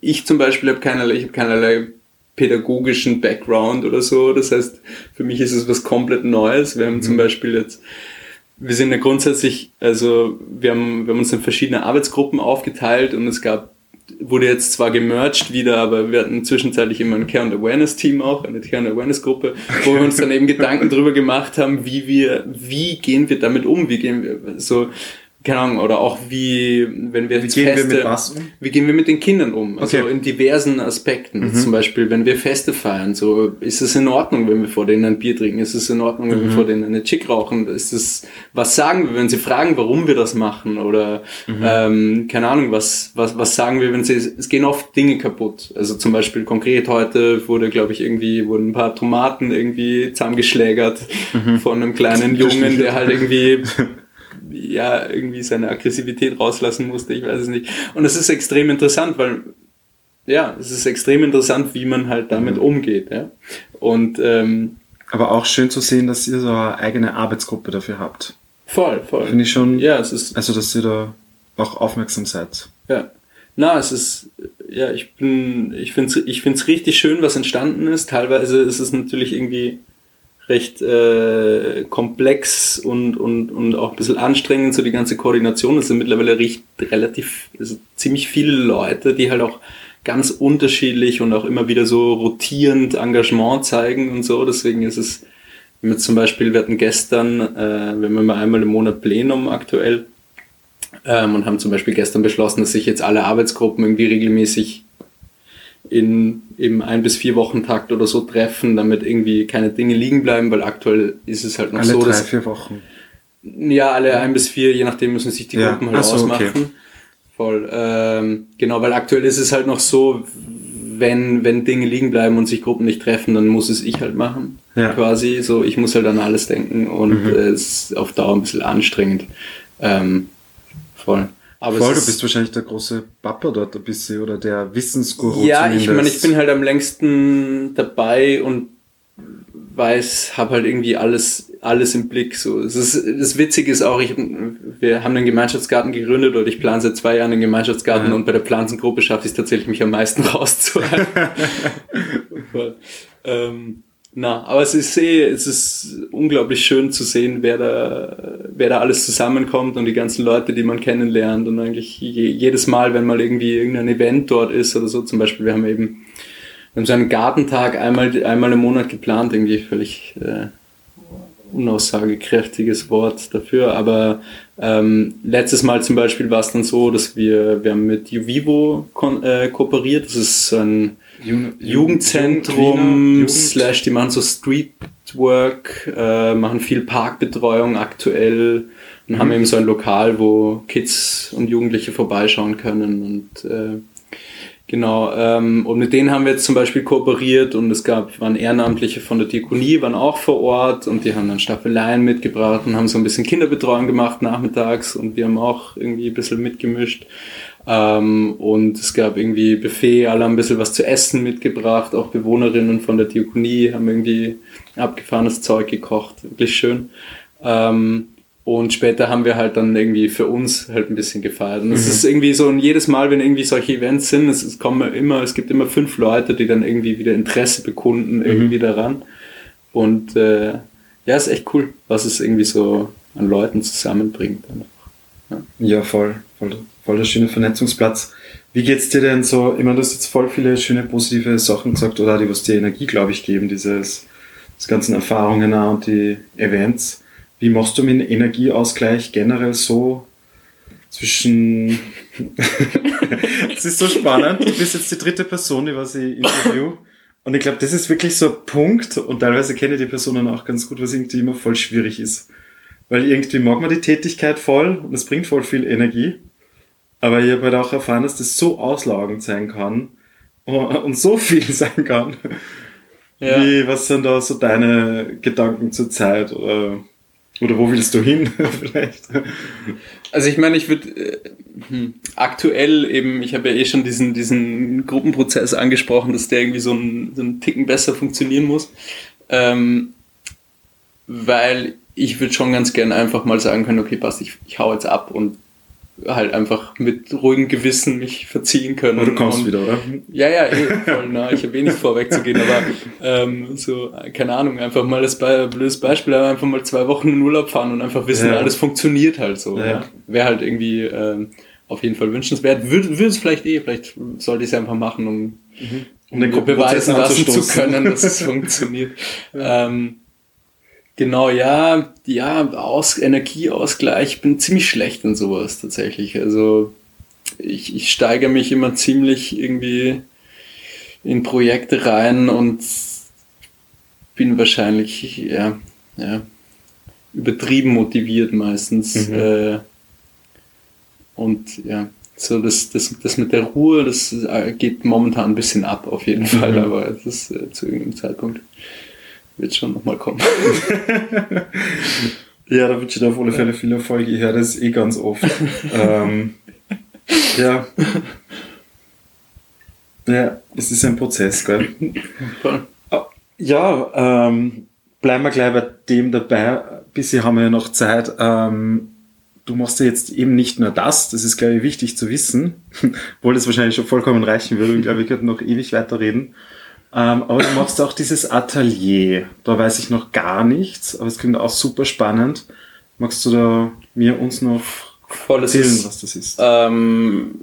ich zum Beispiel habe keinerlei, ich habe keinerlei pädagogischen Background oder so. Das heißt, für mich ist es was komplett Neues. Wir haben mhm. zum Beispiel jetzt, wir sind ja grundsätzlich, also wir haben, wir haben uns in verschiedene Arbeitsgruppen aufgeteilt und es gab wurde jetzt zwar gemerged wieder, aber wir hatten zwischenzeitlich immer ein Care and Awareness Team auch, eine Care and Awareness Gruppe, wo wir uns dann eben Gedanken darüber gemacht haben, wie wir, wie gehen wir damit um, wie gehen wir so, keine Ahnung, oder auch wie, wenn wir wie gehen Feste, wir mit was um? Wie gehen wir mit den Kindern um? Also okay. in diversen Aspekten. Mhm. Zum Beispiel, wenn wir Feste feiern, so, ist es in Ordnung, wenn wir vor denen ein Bier trinken? Ist es in Ordnung, wenn mhm. wir vor denen eine Chick rauchen? Ist es, was sagen wir, wenn sie fragen, warum wir das machen? Oder, mhm. ähm, keine Ahnung, was, was, was sagen wir, wenn sie, es gehen oft Dinge kaputt. Also zum Beispiel konkret heute wurde, glaube ich, irgendwie, wurden ein paar Tomaten irgendwie zusammengeschlägert mhm. von einem kleinen Jungen, der halt irgendwie ja, irgendwie seine Aggressivität rauslassen musste, ich weiß es nicht. Und es ist extrem interessant, weil, ja, es ist extrem interessant, wie man halt damit mhm. umgeht, ja. Und, ähm, aber auch schön zu sehen, dass ihr so eine eigene Arbeitsgruppe dafür habt. Voll, voll. Finde ich schon. Ja, es ist. Also, dass ihr da auch aufmerksam seid. Ja. Na, es ist, ja, ich bin, ich finde es ich find's richtig schön, was entstanden ist. Teilweise ist es natürlich irgendwie recht äh, komplex und, und, und auch ein bisschen anstrengend, so die ganze Koordination. Es sind mittlerweile recht, relativ, also ziemlich viele Leute, die halt auch ganz unterschiedlich und auch immer wieder so rotierend Engagement zeigen und so. Deswegen ist es, wenn wir zum Beispiel, wir hatten gestern, äh, wir haben einmal im Monat Plenum aktuell ähm, und haben zum Beispiel gestern beschlossen, dass sich jetzt alle Arbeitsgruppen irgendwie regelmäßig in eben ein bis vier Wochen Takt oder so treffen, damit irgendwie keine Dinge liegen bleiben, weil aktuell ist es halt noch alle so, drei, dass vier Wochen. ja alle ein bis vier, je nachdem müssen sich die Ja. Gruppen halt so, ausmachen. okay. Voll. Ähm, genau, weil aktuell ist es halt noch so, wenn, wenn Dinge liegen bleiben und sich Gruppen nicht treffen, dann muss es ich halt machen. Ja. Quasi. So, ich muss halt an alles denken und Mhm. es ist auf Dauer ein bisschen anstrengend. Ähm, voll. Aber Voll, du ist, bist wahrscheinlich der große Papa dort ein bisschen oder der Wissensguru Ja, ich meine, zumindest. ich bin halt am längsten dabei und weiß, habe halt irgendwie alles, alles im Blick. So, es ist, das Witzige ist auch, ich, wir haben einen Gemeinschaftsgarten gegründet und ich plane seit zwei Jahren einen Gemeinschaftsgarten Ja. und bei der Pflanzengruppe schaffe ich es tatsächlich, mich am meisten rauszuhalten. Voll. ähm, na, aber es ist eh, es ist unglaublich schön zu sehen, wer da, wer da alles zusammenkommt und die ganzen Leute, die man kennenlernt und eigentlich je, jedes Mal, wenn mal irgendwie irgendein Event dort ist oder so, zum Beispiel, wir haben eben, wir haben so einen Gartentag einmal, einmal im Monat geplant, irgendwie völlig äh, unaussagekräftiges Wort dafür, aber ähm, letztes Mal zum Beispiel war es dann so, dass wir, wir haben mit Juvivo kon äh, kooperiert, das ist ein Jugend- Jugendzentrum, Jugend- slash, die machen so Streetwork, äh, machen viel Parkbetreuung aktuell und haben eben so ein Lokal, wo Kids und Jugendliche vorbeischauen können und äh, Genau, ähm, und mit denen haben wir jetzt zum Beispiel kooperiert und es gab, waren Ehrenamtliche von der Diakonie, waren auch vor Ort und die haben dann Staffeleien mitgebracht und haben so ein bisschen Kinderbetreuung gemacht nachmittags und wir haben auch irgendwie ein bisschen mitgemischt. Ähm, und es gab irgendwie Buffet, alle haben ein bisschen was zu essen mitgebracht, auch Bewohnerinnen von der Diakonie haben irgendwie abgefahrenes Zeug gekocht, wirklich schön. Ähm, und später haben wir halt dann irgendwie für uns halt ein bisschen gefeiert. Und es ist irgendwie so, und jedes Mal, wenn irgendwie solche Events sind, es, es kommen immer, es gibt immer fünf Leute, die dann irgendwie wieder Interesse bekunden, irgendwie daran. Und äh, ja, ist echt cool, was es irgendwie so an Leuten zusammenbringt. Ja, voll, voll, voll der schöne Vernetzungsplatz. Wie geht's dir denn so? Ich meine, du hast jetzt voll viele schöne positive Sachen gesagt, oder die was dir Energie, glaube ich, geben, dieses, die ganzen Erfahrungen und die Events. Wie machst du mit dem Energieausgleich generell so zwischen. Es ist so spannend. Du bist jetzt die dritte Person, die was ich interview. Und ich glaube, das ist wirklich so ein Punkt, und teilweise kenne ich die Personen auch ganz gut, was irgendwie immer voll schwierig ist. Weil irgendwie mag man die Tätigkeit voll und es bringt voll viel Energie. Aber ich habe halt auch erfahren, dass das so auslagend sein kann und so viel sein kann. Ja. Wie, was sind da so deine Gedanken zur Zeit? Oder, oder wo willst du hin vielleicht? Also ich meine, ich würde äh, hm, aktuell eben, ich habe ja eh schon diesen, diesen Gruppenprozess angesprochen, dass der irgendwie so ein, so ein Ticken besser funktionieren muss. Ähm, weil ich würde schon ganz gern einfach mal sagen können, okay, passt, ich, ich hau jetzt ab und halt einfach mit ruhigem Gewissen mich verziehen können. Aber du kommst und, wieder, oder? Ja, ja, eh, voll, na, ich habe eh nicht vor, wegzugehen, aber ähm, so, keine Ahnung, einfach mal das Be blödes Beispiel, einfach mal zwei Wochen in Urlaub fahren und einfach wissen, Ja. alles funktioniert halt so. Ja. Ja. Wäre halt irgendwie ähm, auf jeden Fall wünschenswert. Würde es vielleicht eh, vielleicht sollte ich es einfach machen, um, Um den um Gruppenprozess beweisen lassen zu können, dass es funktioniert. Ähm, Genau, ja, ja, Aus Energieausgleich, ich bin ziemlich schlecht in sowas tatsächlich. Also ich, ich steigere mich immer ziemlich irgendwie in Projekte rein und bin wahrscheinlich ja, ja, übertrieben motiviert meistens. Mhm. Äh, und ja, so das, das, das mit der Ruhe, das äh, geht momentan ein bisschen ab auf jeden Fall, Mhm. aber das ist äh, zu irgendeinem Zeitpunkt wird schon nochmal kommen. Ja, da wünsche ich dir auf alle Fälle viel Erfolg. Ich höre das eh ganz oft. ähm, ja. Ja, es ist ein Prozess, gell? Voll. Ja, ähm, bleiben wir gleich bei dem dabei. Bisher haben wir ja noch Zeit. Ähm, du machst ja jetzt eben nicht nur das, das ist, glaube ich, wichtig zu wissen, obwohl das wahrscheinlich schon vollkommen reichen würde und glaube, wir könnten noch ewig weiterreden. Ähm, aber du machst auch dieses Atelier. Da weiß ich noch gar nichts, aber es klingt auch super spannend. Magst du da mir uns noch Voll, erzählen, ist, was das ist? ähm,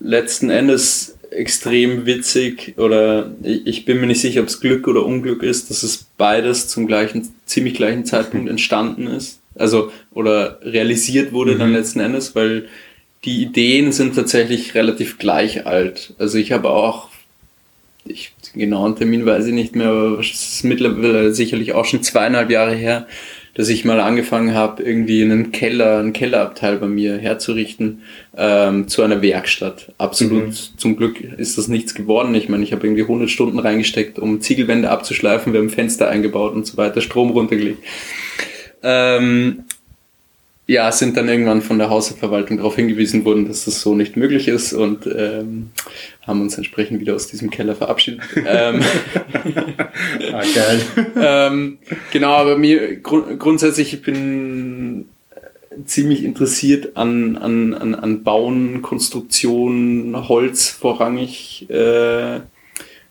letzten Endes extrem witzig oder ich, bin mir nicht sicher, ob es Glück oder Unglück ist, dass es beides zum gleichen, ziemlich gleichen Zeitpunkt entstanden ist. Also, oder realisiert wurde dann Mhm. letzten Endes, weil die Ideen sind tatsächlich relativ gleich alt. Also ich habe auch ich, den genauen Termin weiß ich nicht mehr, aber es ist mittlerweile sicherlich auch schon zweieinhalb Jahre her, dass ich mal angefangen habe, irgendwie einen Keller, einen Kellerabteil bei mir herzurichten ähm, zu einer Werkstatt. Absolut. Mhm. Zum Glück ist das nichts geworden. Ich meine, ich habe irgendwie 100 Stunden reingesteckt, um Ziegelwände abzuschleifen, wir haben Fenster eingebaut und so weiter, Strom runtergelegt. Ähm, ja, sind dann irgendwann von der Hausverwaltung darauf hingewiesen worden, dass das so nicht möglich ist und ähm, haben uns entsprechend wieder aus diesem Keller verabschiedet. ähm, ah, geil. ähm, genau, aber mir gru grundsätzlich ich bin ziemlich interessiert an, an, an, an Bauen, Konstruktion, Holz vorrangig. Äh,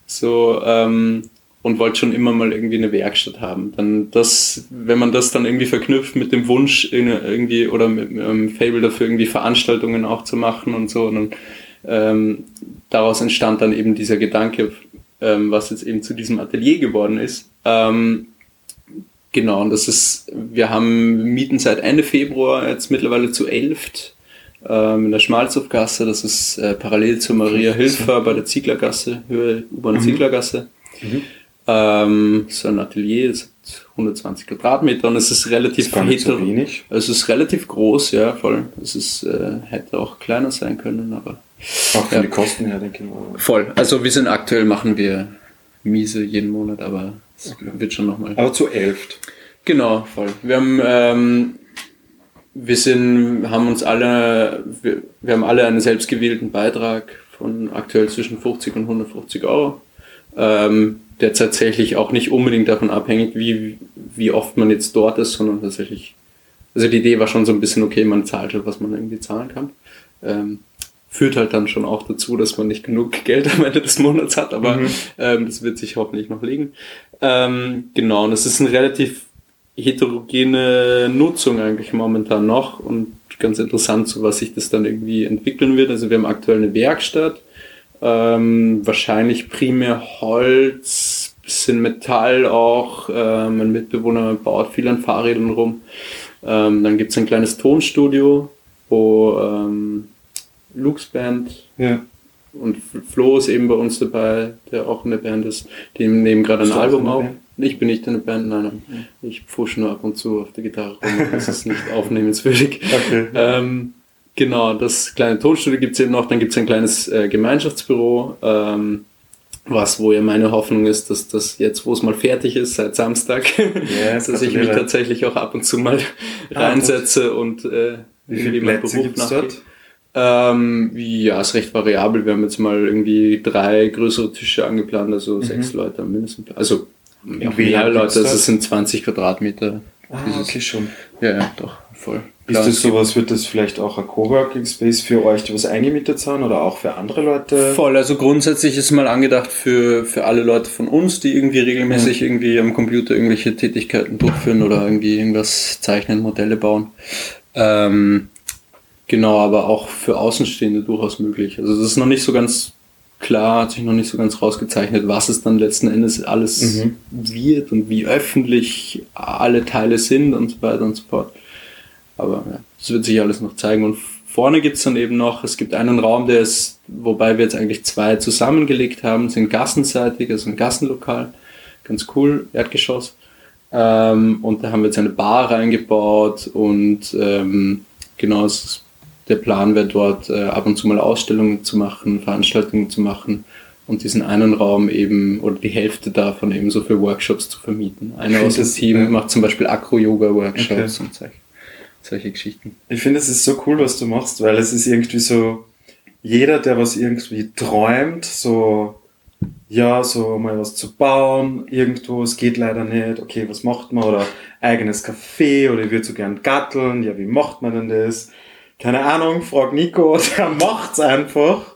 so ähm, und wollte schon immer mal irgendwie eine Werkstatt haben. Dann das, wenn man das dann irgendwie verknüpft mit dem Wunsch irgendwie oder mit einem Fable dafür irgendwie Veranstaltungen auch zu machen und so, und dann, ähm, daraus entstand dann eben dieser Gedanke, ähm, was jetzt eben zu diesem Atelier geworden ist. Ähm, genau, und das ist, wir haben Mieten seit Ende Februar jetzt mittlerweile zu elft ähm, in der Schmalzhofgasse, das ist äh, parallel zur Maria Hilfer bei der Zieglergasse, Höhe U-Bahn mhm. Zieglergasse. Mhm. Ähm, so ein Atelier, das hat 120 Quadratmeter und es ist relativ das ist so wenig. Es ist relativ groß, ja, voll. Es ist, äh, hätte auch kleiner sein können, aber. Auch von ja. die Kosten her, denke ich mal. Voll. Also wir sind aktuell machen wir miese jeden Monat, aber es okay. wird schon nochmal. Aber zu elf. Genau, voll. Wir haben, ähm, wir sind, haben uns alle, wir, wir haben alle einen selbstgewählten Beitrag von aktuell zwischen 50 und 150 Euro. Ähm, der tatsächlich auch nicht unbedingt davon abhängt, wie, wie oft man jetzt dort ist, sondern tatsächlich, also die Idee war schon so ein bisschen, okay, man zahlt halt, was man irgendwie zahlen kann. Ähm, führt halt dann schon auch dazu, dass man nicht genug Geld am Ende des Monats hat, aber mhm. ähm, das wird sich hoffentlich noch legen. Ähm, genau, und es ist eine relativ heterogene Nutzung eigentlich momentan noch und ganz interessant, so was sich das dann irgendwie entwickeln wird. Also wir haben aktuell eine Werkstatt, ähm, wahrscheinlich primär Holz, bisschen Metall auch. Äh, mein Mitbewohner baut viel an Fahrrädern rum. Ähm, dann gibt es ein kleines Tonstudio, wo ähm, Luke's Band ja. und Flo ist eben bei uns dabei, der auch in der Band ist. Die nehmen gerade ein Album auf. Ich bin nicht in der Band, nein, nein. Ich pfusche nur ab und zu auf der Gitarre rum. Das ist nicht aufnehmenswürdig. Okay. Ähm, Genau, das kleine Tonstudio gibt's eben noch, dann gibt's ein kleines äh, Gemeinschaftsbüro, ähm, was, wo ja meine Hoffnung ist, dass das jetzt, wo es mal fertig ist, seit Samstag, yes, dass ich mich tatsächlich auch ab und zu mal ah, reinsetze und äh, wie viele Plätze gibt's dort? Ähm, ja, ist recht variabel. Wir haben jetzt mal irgendwie drei größere Tische angeplant, also mhm. sechs Leute mindestens. Also ja, mehr Leute, also es sind 20 Quadratmeter. Ah, okay, schon. Ja, ja, doch, voll. Ist das sowas, wird das vielleicht auch ein Coworking Space für euch, die was eingemietet sind oder auch für andere Leute? Voll, also grundsätzlich ist mal angedacht für, für alle Leute von uns, die irgendwie regelmäßig ja. irgendwie am Computer irgendwelche Tätigkeiten durchführen oder irgendwie irgendwas zeichnen, Modelle bauen. Ähm, genau, aber auch für Außenstehende durchaus möglich. Also das ist noch nicht so ganz klar, hat sich noch nicht so ganz rausgezeichnet, was es dann letzten Endes alles mhm. wird und wie öffentlich alle Teile sind und so weiter und so fort. Aber ja, das wird sich alles noch zeigen. Und vorne gibt's dann eben noch, es gibt einen Raum, der ist, wobei wir jetzt eigentlich zwei zusammengelegt haben, sind gassenseitig, also ein Gassenlokal. Ganz cool, Erdgeschoss. Ähm, und da haben wir jetzt eine Bar reingebaut und ähm, genau, der Plan wäre dort äh, ab und zu mal Ausstellungen zu machen, Veranstaltungen zu machen und diesen einen Raum eben oder die Hälfte davon eben so für Workshops zu vermieten. Einer aus dem Team ja. macht zum Beispiel Akro-Yoga-Workshops okay. und solche solche Geschichten. Ich finde, es ist so cool, was du machst, weil es ist irgendwie so, jeder, der was irgendwie träumt, so, ja, so mal was zu bauen, irgendwo, es geht leider nicht, okay, was macht man, oder eigenes Café, oder ich würde so gern gatteln, ja, wie macht man denn das? Keine Ahnung, frag Nico, der macht's einfach.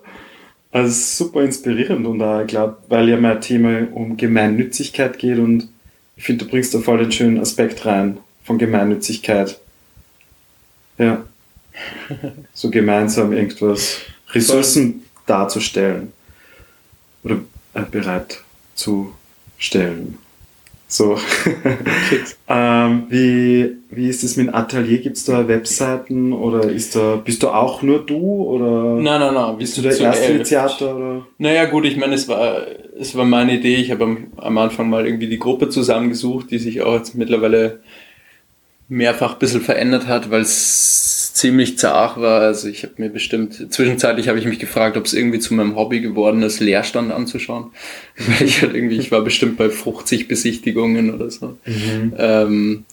Also, super inspirierend und da, ich glaube, weil ja mein Thema um Gemeinnützigkeit geht und ich finde, du bringst da voll den schönen Aspekt rein von Gemeinnützigkeit. Ja. So gemeinsam irgendwas, Ressourcen darzustellen oder äh, bereit zu stellen. So. ähm, wie, wie ist es mit dem Atelier? Gibt es da Webseiten oder ist da, bist du auch nur du oder nein, nein, nein, bist du der erste Initiator? Oder? Naja gut, ich meine, es war es war meine Idee. Ich habe am, am Anfang mal irgendwie die Gruppe zusammengesucht, die sich auch jetzt mittlerweile mehrfach ein bisschen verändert hat, weil es ziemlich zart war. Also ich habe mir bestimmt, zwischenzeitlich habe ich mich gefragt, ob es irgendwie zu meinem Hobby geworden ist, Leerstand anzuschauen. Weil ich halt irgendwie, ich war bestimmt bei 50 Besichtigungen oder so. Mhm. Ähm,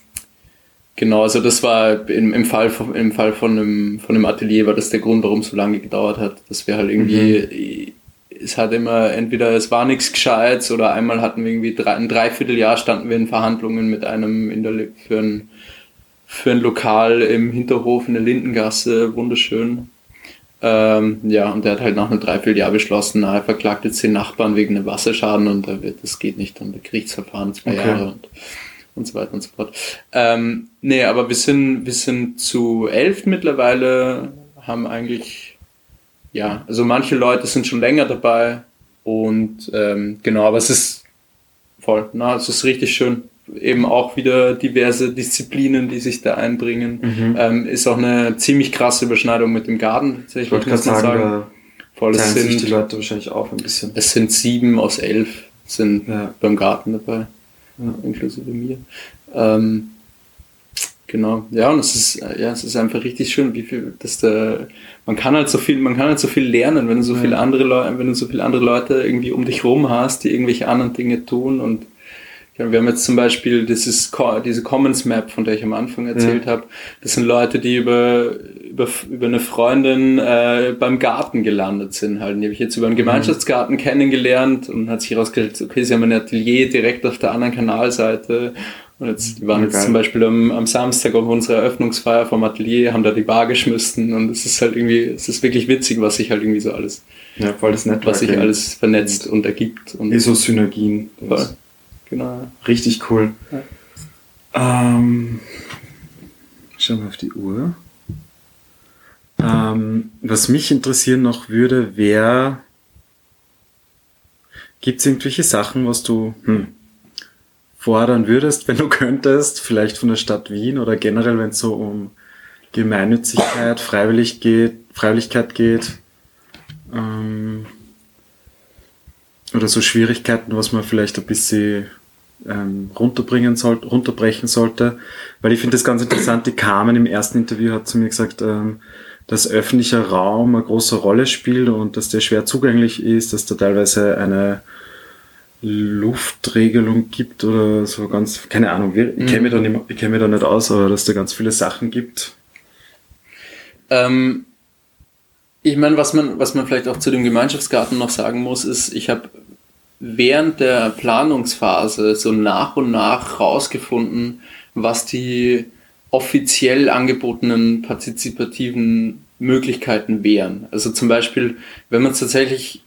genau, also das war im, im Fall, von, im Fall von einem, von einem Atelier war das der Grund, warum es so lange gedauert hat. Dass wir halt irgendwie, mhm. es hat immer, entweder es war nichts Gescheites oder einmal hatten wir irgendwie drei, ein Dreivierteljahr standen wir in Verhandlungen mit einem in der, für ein für ein Lokal im Hinterhof in der Lindengasse, wunderschön. Ähm, ja, und der hat halt nach einem Dreivierteljahr beschlossen, na, er verklagt jetzt den Nachbarn wegen einem Wasserschaden und da wird, das geht nicht der Gerichtsverfahren zwei okay. Jahre und, und so weiter und so fort. Ähm, nee, aber wir sind, wir sind zu elf mittlerweile, haben eigentlich, ja, also manche Leute sind schon länger dabei und ähm, genau, aber es ist voll, na, es ist richtig schön eben auch wieder diverse Disziplinen, die sich da einbringen. Mhm. Ähm, ist auch eine ziemlich krasse Überschneidung mit dem Garten, tatsächlich, ich wollte gerade sagen. sagen. Voll, es sind, sich die Leute wahrscheinlich auch ein bisschen. Es sind sieben aus elf sind ja. beim Garten dabei, ja. inklusive mir. Ähm, genau, ja, und es ist, ja, es ist einfach richtig schön, wie viel, dass da, man kann halt so viel, man kann halt so viel lernen, wenn du so ja. viele andere Leute, wenn du so viele andere Leute irgendwie um dich rum hast, die irgendwelche anderen Dinge tun und ja, wir haben jetzt zum Beispiel dieses, diese Commons Map, von der ich am Anfang erzählt ja. habe. Das sind Leute, die über, über, über eine Freundin äh, beim Garten gelandet sind. Halt. Die habe ich jetzt über einen Gemeinschaftsgarten mhm. kennengelernt und hat sich herausgestellt, okay, sie haben ein Atelier direkt auf der anderen Kanalseite. Und jetzt, die waren jetzt zum Beispiel am, am Samstag auf unserer Eröffnungsfeier vom Atelier, haben da die Bar geschmissen und es ist halt irgendwie, es ist wirklich witzig, was sich halt irgendwie so alles, ja, voll das Networking. was sich alles vernetzt und, und ergibt. Und ISO-Synergien. Voll. Genau. Richtig cool. Ja. Ähm, schauen wir auf die Uhr. Ähm, was mich interessieren noch würde, wäre, gibt es irgendwelche Sachen, was du hm, fordern würdest, wenn du könntest, vielleicht von der Stadt Wien oder generell, wenn es so um Gemeinnützigkeit, Freiwillig geht, Freiwilligkeit geht, ähm, oder so Schwierigkeiten, was man vielleicht ein bisschen ähm, runterbringen sollte, runterbrechen sollte. Weil ich finde das ganz interessant, die Carmen im ersten Interview hat zu mir gesagt, ähm, dass öffentlicher Raum eine große Rolle spielt und dass der schwer zugänglich ist, dass da teilweise eine Luftregelung gibt oder so ganz, keine Ahnung, ich kenne mich, da nicht, ich kenn mich da nicht aus, aber dass da ganz viele Sachen gibt. Ähm, ich meine, was man, was man vielleicht auch zu dem Gemeinschaftsgarten noch sagen muss, ist, ich habe während der Planungsphase so nach und nach rausgefunden, was die offiziell angebotenen partizipativen Möglichkeiten wären. Also zum Beispiel, wenn man es tatsächlich,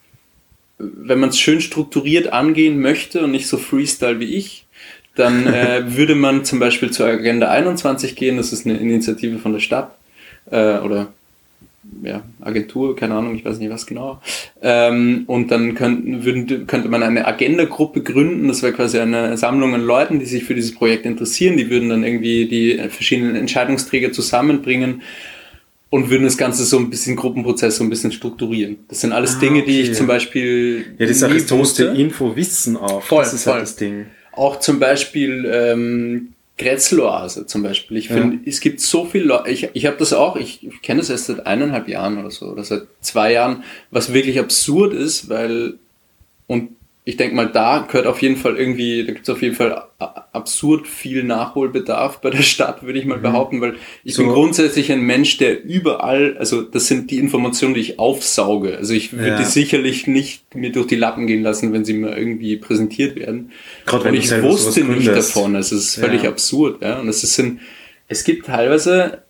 wenn man es schön strukturiert angehen möchte und nicht so Freestyle wie ich, dann äh, würde man zum Beispiel zur Agenda 21 gehen. Das ist eine Initiative von der Stadt äh, oder ja, Agentur, keine Ahnung, ich weiß nicht was genau. Ähm, und dann könnten, würden, könnte man eine Agenda-Gruppe gründen. Das wäre quasi eine Sammlung an Leuten, die sich für dieses Projekt interessieren. Die würden dann irgendwie die verschiedenen Entscheidungsträger zusammenbringen und würden das Ganze so ein bisschen Gruppenprozess so ein bisschen strukturieren. Das sind alles ah, Dinge, die ich zum Beispiel. Ja, Sache ist, du musst Info wissen auch. Voll, das ist halt voll. Halt das Ding. Auch zum Beispiel ähm, Grätzloase zum Beispiel. Ich finde, ja. es gibt so viel Leute, ich, ich habe das auch, ich, ich kenne das erst seit eineinhalb Jahren oder so, oder seit zwei Jahren, was wirklich absurd ist, weil, und ich denke mal, da gehört auf jeden Fall irgendwie, da gibt es auf jeden Fall absurd viel Nachholbedarf bei der Stadt, würde ich mal mhm. behaupten, weil ich so. bin grundsätzlich ein Mensch, der überall, also das sind die Informationen, die ich aufsauge. Also ich würde ja. die sicherlich nicht mir durch die Lappen gehen lassen, wenn sie mir irgendwie präsentiert werden. Gerade wenn Und ich wusste nicht davon. Also es ist völlig ja. absurd. Ja? Und es sind, es gibt teilweise,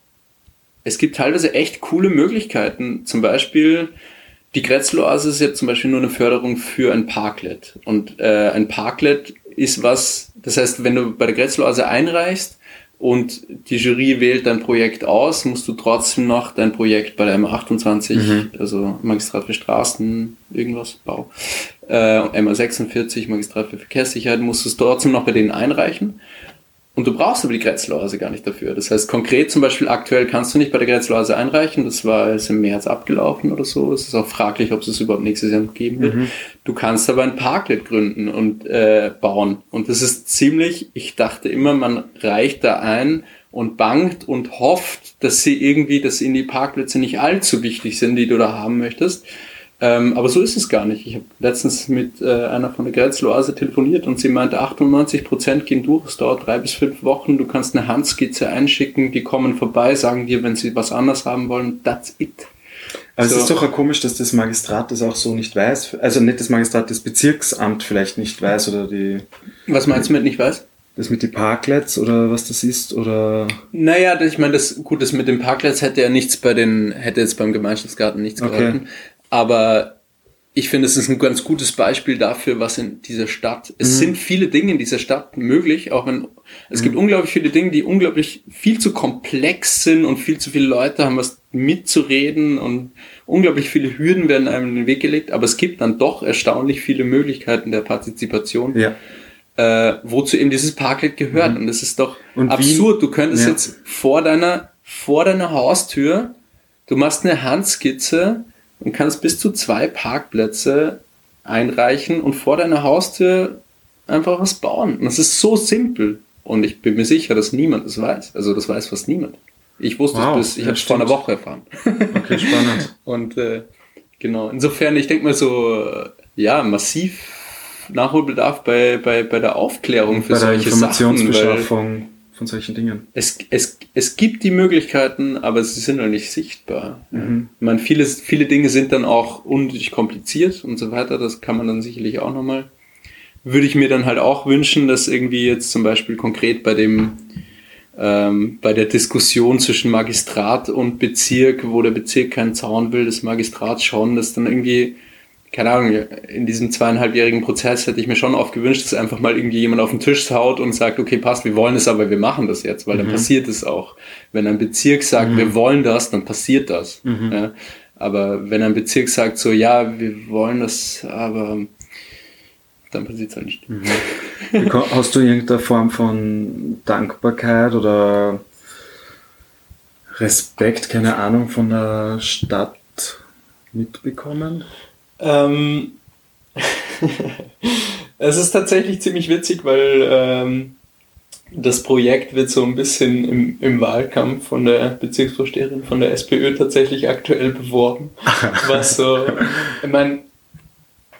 es gibt teilweise echt coole Möglichkeiten. Zum Beispiel, die Grätzloase ist jetzt zum Beispiel nur eine Förderung für ein Parklet. Und äh, ein Parklet ist was, das heißt, wenn du bei der Grätzloase einreichst und die Jury wählt dein Projekt aus, musst du trotzdem noch dein Projekt bei der MA28, mhm. also Magistrat für Straßen, irgendwas, Bau, äh, MA46, Magistrat für Verkehrssicherheit, musst du es trotzdem noch bei denen einreichen. Und du brauchst aber die Grätzloase gar nicht dafür. Das heißt, konkret zum Beispiel aktuell kannst du nicht bei der Grätzloase einreichen. Das war jetzt im März abgelaufen oder so. Es ist auch fraglich, ob es es überhaupt nächstes Jahr noch geben wird. Mhm. Du kannst aber ein Parklet gründen und äh, bauen. Und das ist ziemlich, ich dachte immer, man reicht da ein und bangt und hofft, dass sie irgendwie, dass ihnen die Parkplätze nicht allzu wichtig sind, die du da haben möchtest. Ähm, aber so ist es gar nicht. Ich habe letztens mit äh, einer von der Grenzloase telefoniert und sie meinte, 98 Prozent gehen durch. Es dauert drei bis fünf Wochen. Du kannst eine Handskizze einschicken, die kommen vorbei, sagen dir, wenn sie was anderes haben wollen. That's it. Aber so. es ist doch auch komisch, dass das Magistrat das auch so nicht weiß. Also nicht das Magistrat, das Bezirksamt vielleicht nicht weiß oder die. Was meinst du mit nicht weiß? Das mit den Parklets oder was das ist oder? Naja, ich meine, das gut, das mit den Parklets hätte ja nichts bei den, hätte jetzt beim Gemeinschaftsgarten nichts okay. geholfen. Aber ich finde, es ist ein ganz gutes Beispiel dafür, was in dieser Stadt, es mhm. sind viele Dinge in dieser Stadt möglich, auch wenn, es mhm. gibt unglaublich viele Dinge, die unglaublich viel zu komplex sind und viel zu viele Leute haben was mitzureden und unglaublich viele Hürden werden einem in den Weg gelegt, aber es gibt dann doch erstaunlich viele Möglichkeiten der Partizipation. Ja. Äh, wozu eben dieses Parklet gehört. Mhm. Und das ist doch und absurd. Wien, du könntest ja. jetzt vor deiner, vor deiner Haustür, du machst eine Handskizze, und kannst bis zu zwei Parkplätze einreichen und vor deiner Haustür einfach was bauen. Und das ist so simpel. Und ich bin mir sicher, dass niemand das weiß. Also das weiß fast niemand. Ich wusste wow, es bis, ich habe es vor einer Woche erfahren. Okay, spannend. und äh, genau, insofern, ich denke mal so, äh, ja, massiv Nachholbedarf bei, bei, bei der Aufklärung für bei solche Sachen. Von solchen Dingen. Es, es, es gibt die Möglichkeiten, aber sie sind noch nicht sichtbar. Mhm. Ich meine, viele, viele Dinge sind dann auch unnötig kompliziert und so weiter. Das kann man dann sicherlich auch nochmal. Würde ich mir dann halt auch wünschen, dass irgendwie jetzt zum Beispiel konkret bei dem ähm, bei der Diskussion zwischen Magistrat und Bezirk, wo der Bezirk keinen Zaun will, das Magistrat schon, dass dann irgendwie keine Ahnung, in diesem zweieinhalbjährigen Prozess hätte ich mir schon oft gewünscht, dass einfach mal irgendwie jemand auf den Tisch haut und sagt, okay, passt, wir wollen es, aber wir machen das jetzt, weil mhm. dann passiert es auch. Wenn ein Bezirk sagt, mhm. wir wollen das, dann passiert das. Mhm. Ja? Aber wenn ein Bezirk sagt so, ja, wir wollen das, aber dann passiert es halt nicht. Mhm. Hast du irgendeine Form von Dankbarkeit oder Respekt, keine Ahnung, von der Stadt mitbekommen? Ähm, es ist tatsächlich ziemlich witzig, weil ähm, das Projekt wird so ein bisschen im, im Wahlkampf von der Bezirksvorsteherin von der SPÖ tatsächlich aktuell beworben. Was so, ich meine,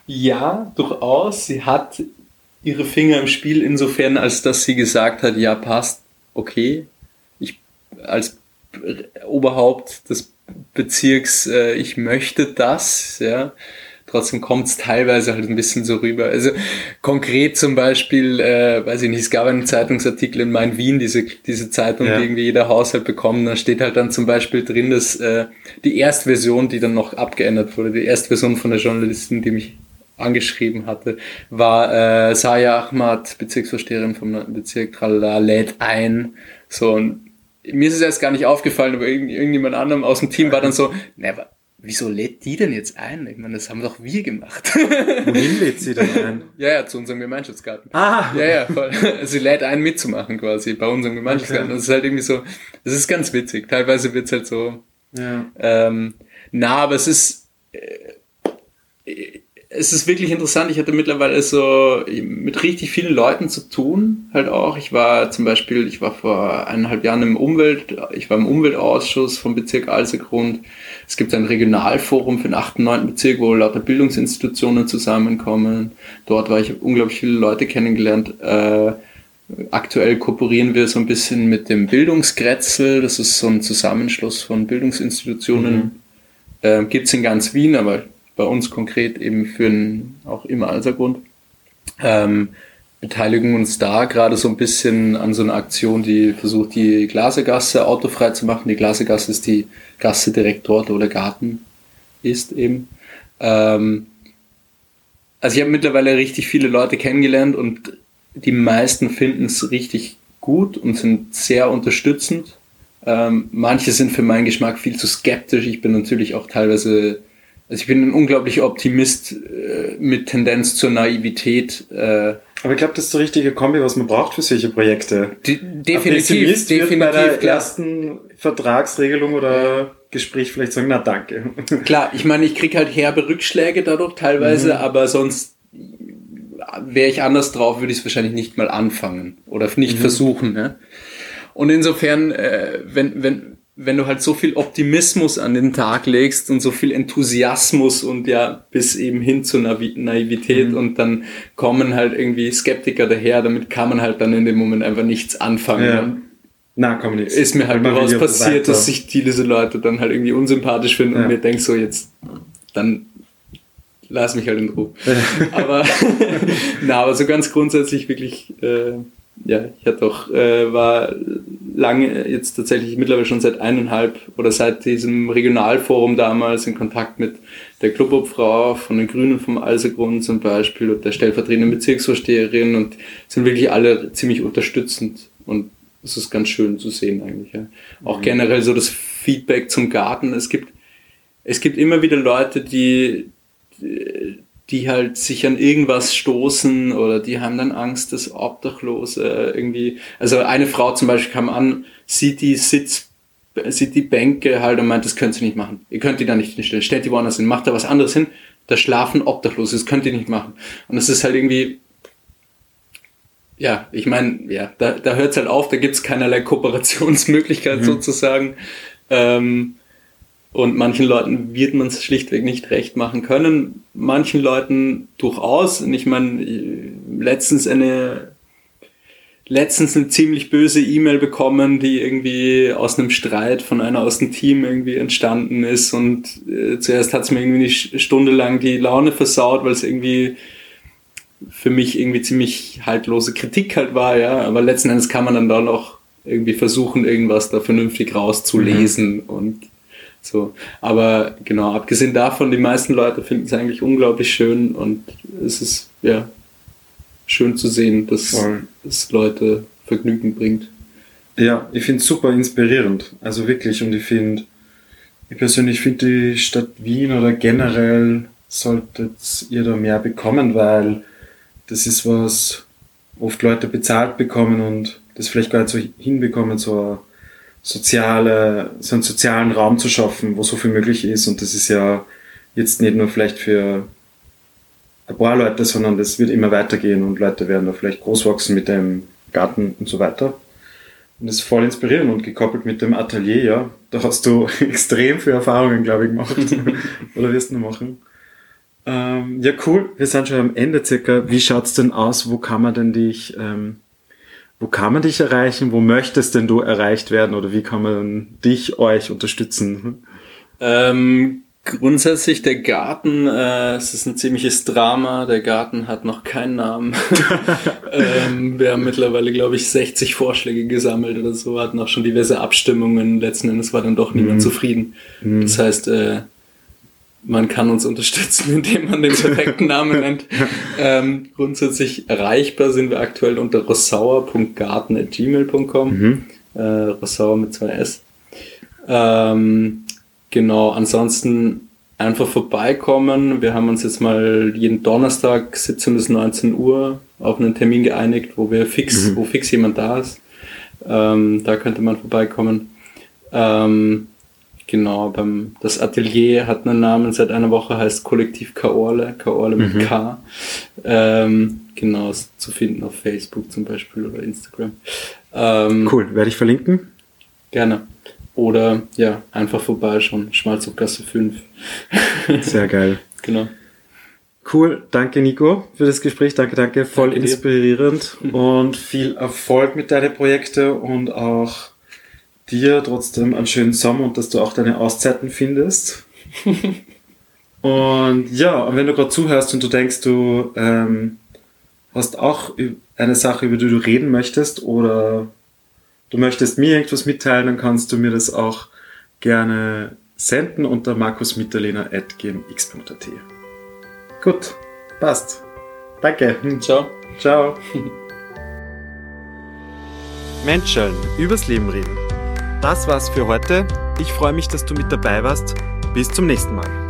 ja, durchaus, sie hat ihre Finger im Spiel insofern, als dass sie gesagt hat, ja, passt, okay, ich als Oberhaupt des Bezirks, äh, ich möchte das, ja, trotzdem kommt es teilweise halt ein bisschen so rüber. Also konkret zum Beispiel, äh, weiß ich nicht, es gab einen Zeitungsartikel in Main Wien, diese, diese Zeitung, ja. die irgendwie jeder Haushalt bekommt, da steht halt dann zum Beispiel drin, dass äh, die Erstversion, die dann noch abgeändert wurde, die Erstversion von der Journalistin, die mich angeschrieben hatte, war äh, Saya Ahmad, Bezirksvorsteherin vom Bezirk Tralala, lädt ein. So, und mir ist es erst gar nicht aufgefallen, aber irgendjemand anderem aus dem Team war dann so, never wieso lädt die denn jetzt ein? Ich meine, das haben doch wir gemacht. Wohin lädt sie denn ein? Ja, ja, zu unserem Gemeinschaftsgarten. Ah! Ja, ja, voll. Sie lädt ein mitzumachen quasi bei unserem Gemeinschaftsgarten. Okay. Das ist halt irgendwie so, das ist ganz witzig. Teilweise wird's halt so, ja. ähm, na, aber es ist, äh, es ist wirklich interessant. Ich hatte mittlerweile so mit richtig vielen Leuten zu tun, halt auch. Ich war zum Beispiel, ich war vor eineinhalb Jahren im Umwelt, ich war im Umweltausschuss vom Bezirk Alsegrund. Es gibt ein Regionalforum für den 8. und 9. Bezirk, wo lauter Bildungsinstitutionen zusammenkommen. Dort war ich unglaublich viele Leute kennengelernt. Äh, aktuell kooperieren wir so ein bisschen mit dem Bildungsgrätzel. Das ist so ein Zusammenschluss von Bildungsinstitutionen. Mhm. Äh, gibt's in ganz Wien, aber bei uns konkret eben für einen, auch im Alsergrund. Ähm, beteiligen uns da gerade so ein bisschen an so einer Aktion, die versucht, die Glasegasse autofrei zu machen. Die Glasegasse ist die Gasse direkt dort, wo der Garten ist eben. Ähm, also ich habe mittlerweile richtig viele Leute kennengelernt und die meisten finden es richtig gut und sind sehr unterstützend. Ähm, manche sind für meinen Geschmack viel zu skeptisch. Ich bin natürlich auch teilweise Also ich bin ein unglaublicher Optimist äh, mit Tendenz zur Naivität. Äh, aber ich glaube, das ist der richtige Kombi, was man braucht für solche Projekte. De definitiv, definitiv. Bei der klar. ersten Vertragsregelung oder Gespräch vielleicht sagen, na danke. Klar, ich meine, ich krieg halt herbe Rückschläge dadurch teilweise, mhm. aber sonst wäre ich anders drauf, würde ich es wahrscheinlich nicht mal anfangen oder nicht mhm. versuchen. Ne? Und insofern, äh, wenn, wenn, wenn du halt so viel Optimismus an den Tag legst und so viel Enthusiasmus und ja bis eben hin zur Naiv Naivität mhm. und dann kommen halt irgendwie Skeptiker daher, damit kann man halt dann in dem Moment einfach nichts anfangen. Ja. Na, komm nichts. Ist mir halt was passiert, dass sich diese Leute dann halt irgendwie unsympathisch finden ja. und mir denk so jetzt, dann lass mich halt in Ruhe. aber na, aber so ganz grundsätzlich wirklich, äh, ja, ich hatte auch, äh, war lange, jetzt tatsächlich mittlerweile schon seit eineinhalb oder seit diesem Regionalforum damals in Kontakt mit der Clubobfrau von den Grünen vom Alsergrund zum Beispiel und der stellvertretenden Bezirksvorsteherin und sind wirklich alle ziemlich unterstützend und es ist ganz schön zu sehen eigentlich. Ja. Auch mhm. generell so das Feedback zum Garten. Es gibt, es gibt immer wieder Leute, die, die halt sich an irgendwas stoßen oder die haben dann Angst, dass Obdachlose irgendwie, also eine Frau zum Beispiel kam an, sieht die Sitz, sieht die Bänke halt und meint, das könnt ihr nicht machen. Ihr könnt die da nicht hinstellen. Stellt die woanders hin, macht da was anderes hin. Da schlafen Obdachlose, das könnt ihr nicht machen. Und das ist halt irgendwie, ja, ich meine, ja, da, da hört es halt auf, da gibt's keinerlei Kooperationsmöglichkeit mhm. sozusagen. Ähm, und manchen Leuten wird man es schlichtweg nicht recht machen können, manchen Leuten durchaus. Und ich meine, letztens eine letztens eine ziemlich böse E-Mail bekommen, die irgendwie aus einem Streit von einer aus dem Team irgendwie entstanden ist und äh, zuerst hat es mir irgendwie eine Stunde lang die Laune versaut, weil es irgendwie für mich irgendwie ziemlich haltlose Kritik halt war, ja, aber letzten Endes kann man dann da noch irgendwie versuchen, irgendwas da vernünftig rauszulesen mhm. und so. Aber genau, abgesehen davon, die meisten Leute finden es eigentlich unglaublich schön und es ist ja schön zu sehen, dass es Leute Vergnügen bringt. Ja, ich finde es super inspirierend. Also wirklich, und ich finde, ich persönlich finde die Stadt Wien oder generell solltet ihr da mehr bekommen, weil das ist was oft Leute bezahlt bekommen und das vielleicht gar nicht so hinbekommen, so soziale, so einen sozialen Raum zu schaffen, wo so viel möglich ist. Und das ist ja jetzt nicht nur vielleicht für ein paar Leute, sondern das wird immer weitergehen und Leute werden da vielleicht groß wachsen mit dem Garten und so weiter. Und das ist voll inspirierend und gekoppelt mit dem Atelier, ja. Da hast du extrem viele Erfahrungen, glaube ich, gemacht. Oder wirst du noch machen. Ähm, ja, cool. Wir sind schon am Ende circa. Wie schaut's denn aus? Wo kann man denn dich ähm, wo kann man dich erreichen? Wo möchtest denn du erreicht werden? Oder wie kann man dich, euch unterstützen? Ähm, grundsätzlich der Garten, äh, es ist ein ziemliches Drama. Der Garten hat noch keinen Namen. ähm, wir haben mittlerweile, glaube ich, 60 Vorschläge gesammelt oder so, hatten auch schon diverse Abstimmungen. Letzten Endes war dann doch niemand mhm. zufrieden. Mhm. Das heißt, äh, man kann uns unterstützen, indem man den perfekten Namen nennt. Ähm, grundsätzlich erreichbar sind wir aktuell unter rossauer.garten.gmail.com. Mhm. Äh, Rossauer mit zwei S. Ähm, genau, ansonsten einfach vorbeikommen. Wir haben uns jetzt mal jeden Donnerstag 17 bis 19 Uhr auf einen Termin geeinigt, wo wir fix, mhm. wo fix jemand da ist. Ähm, da könnte man vorbeikommen. Ähm, Genau, beim, das Atelier hat einen Namen seit einer Woche, heißt Kollektiv Kaorle, Kaorle mit mhm. K. Ähm, genau, ist zu finden auf Facebook zum Beispiel oder Instagram. Ähm, cool, werde ich verlinken? Gerne. Oder ja, einfach vorbeischauen, Schmalzuggasse 5. Sehr geil. genau. Cool, danke Nico für das Gespräch, danke, danke, voll danke inspirierend und viel Erfolg mit deinen Projekten und auch dir trotzdem einen schönen Sommer und dass du auch deine Auszeiten findest. und ja, und wenn du gerade zuhörst und du denkst, du ähm, hast auch eine Sache, über die du reden möchtest oder du möchtest mir irgendwas mitteilen, dann kannst du mir das auch gerne senden unter markusmitterlehner.gmx.at. Gut, passt. Danke. Ciao. Ciao. Menschen übers Leben reden das war's für heute. Ich freue mich, dass du mit dabei warst. Bis zum nächsten Mal.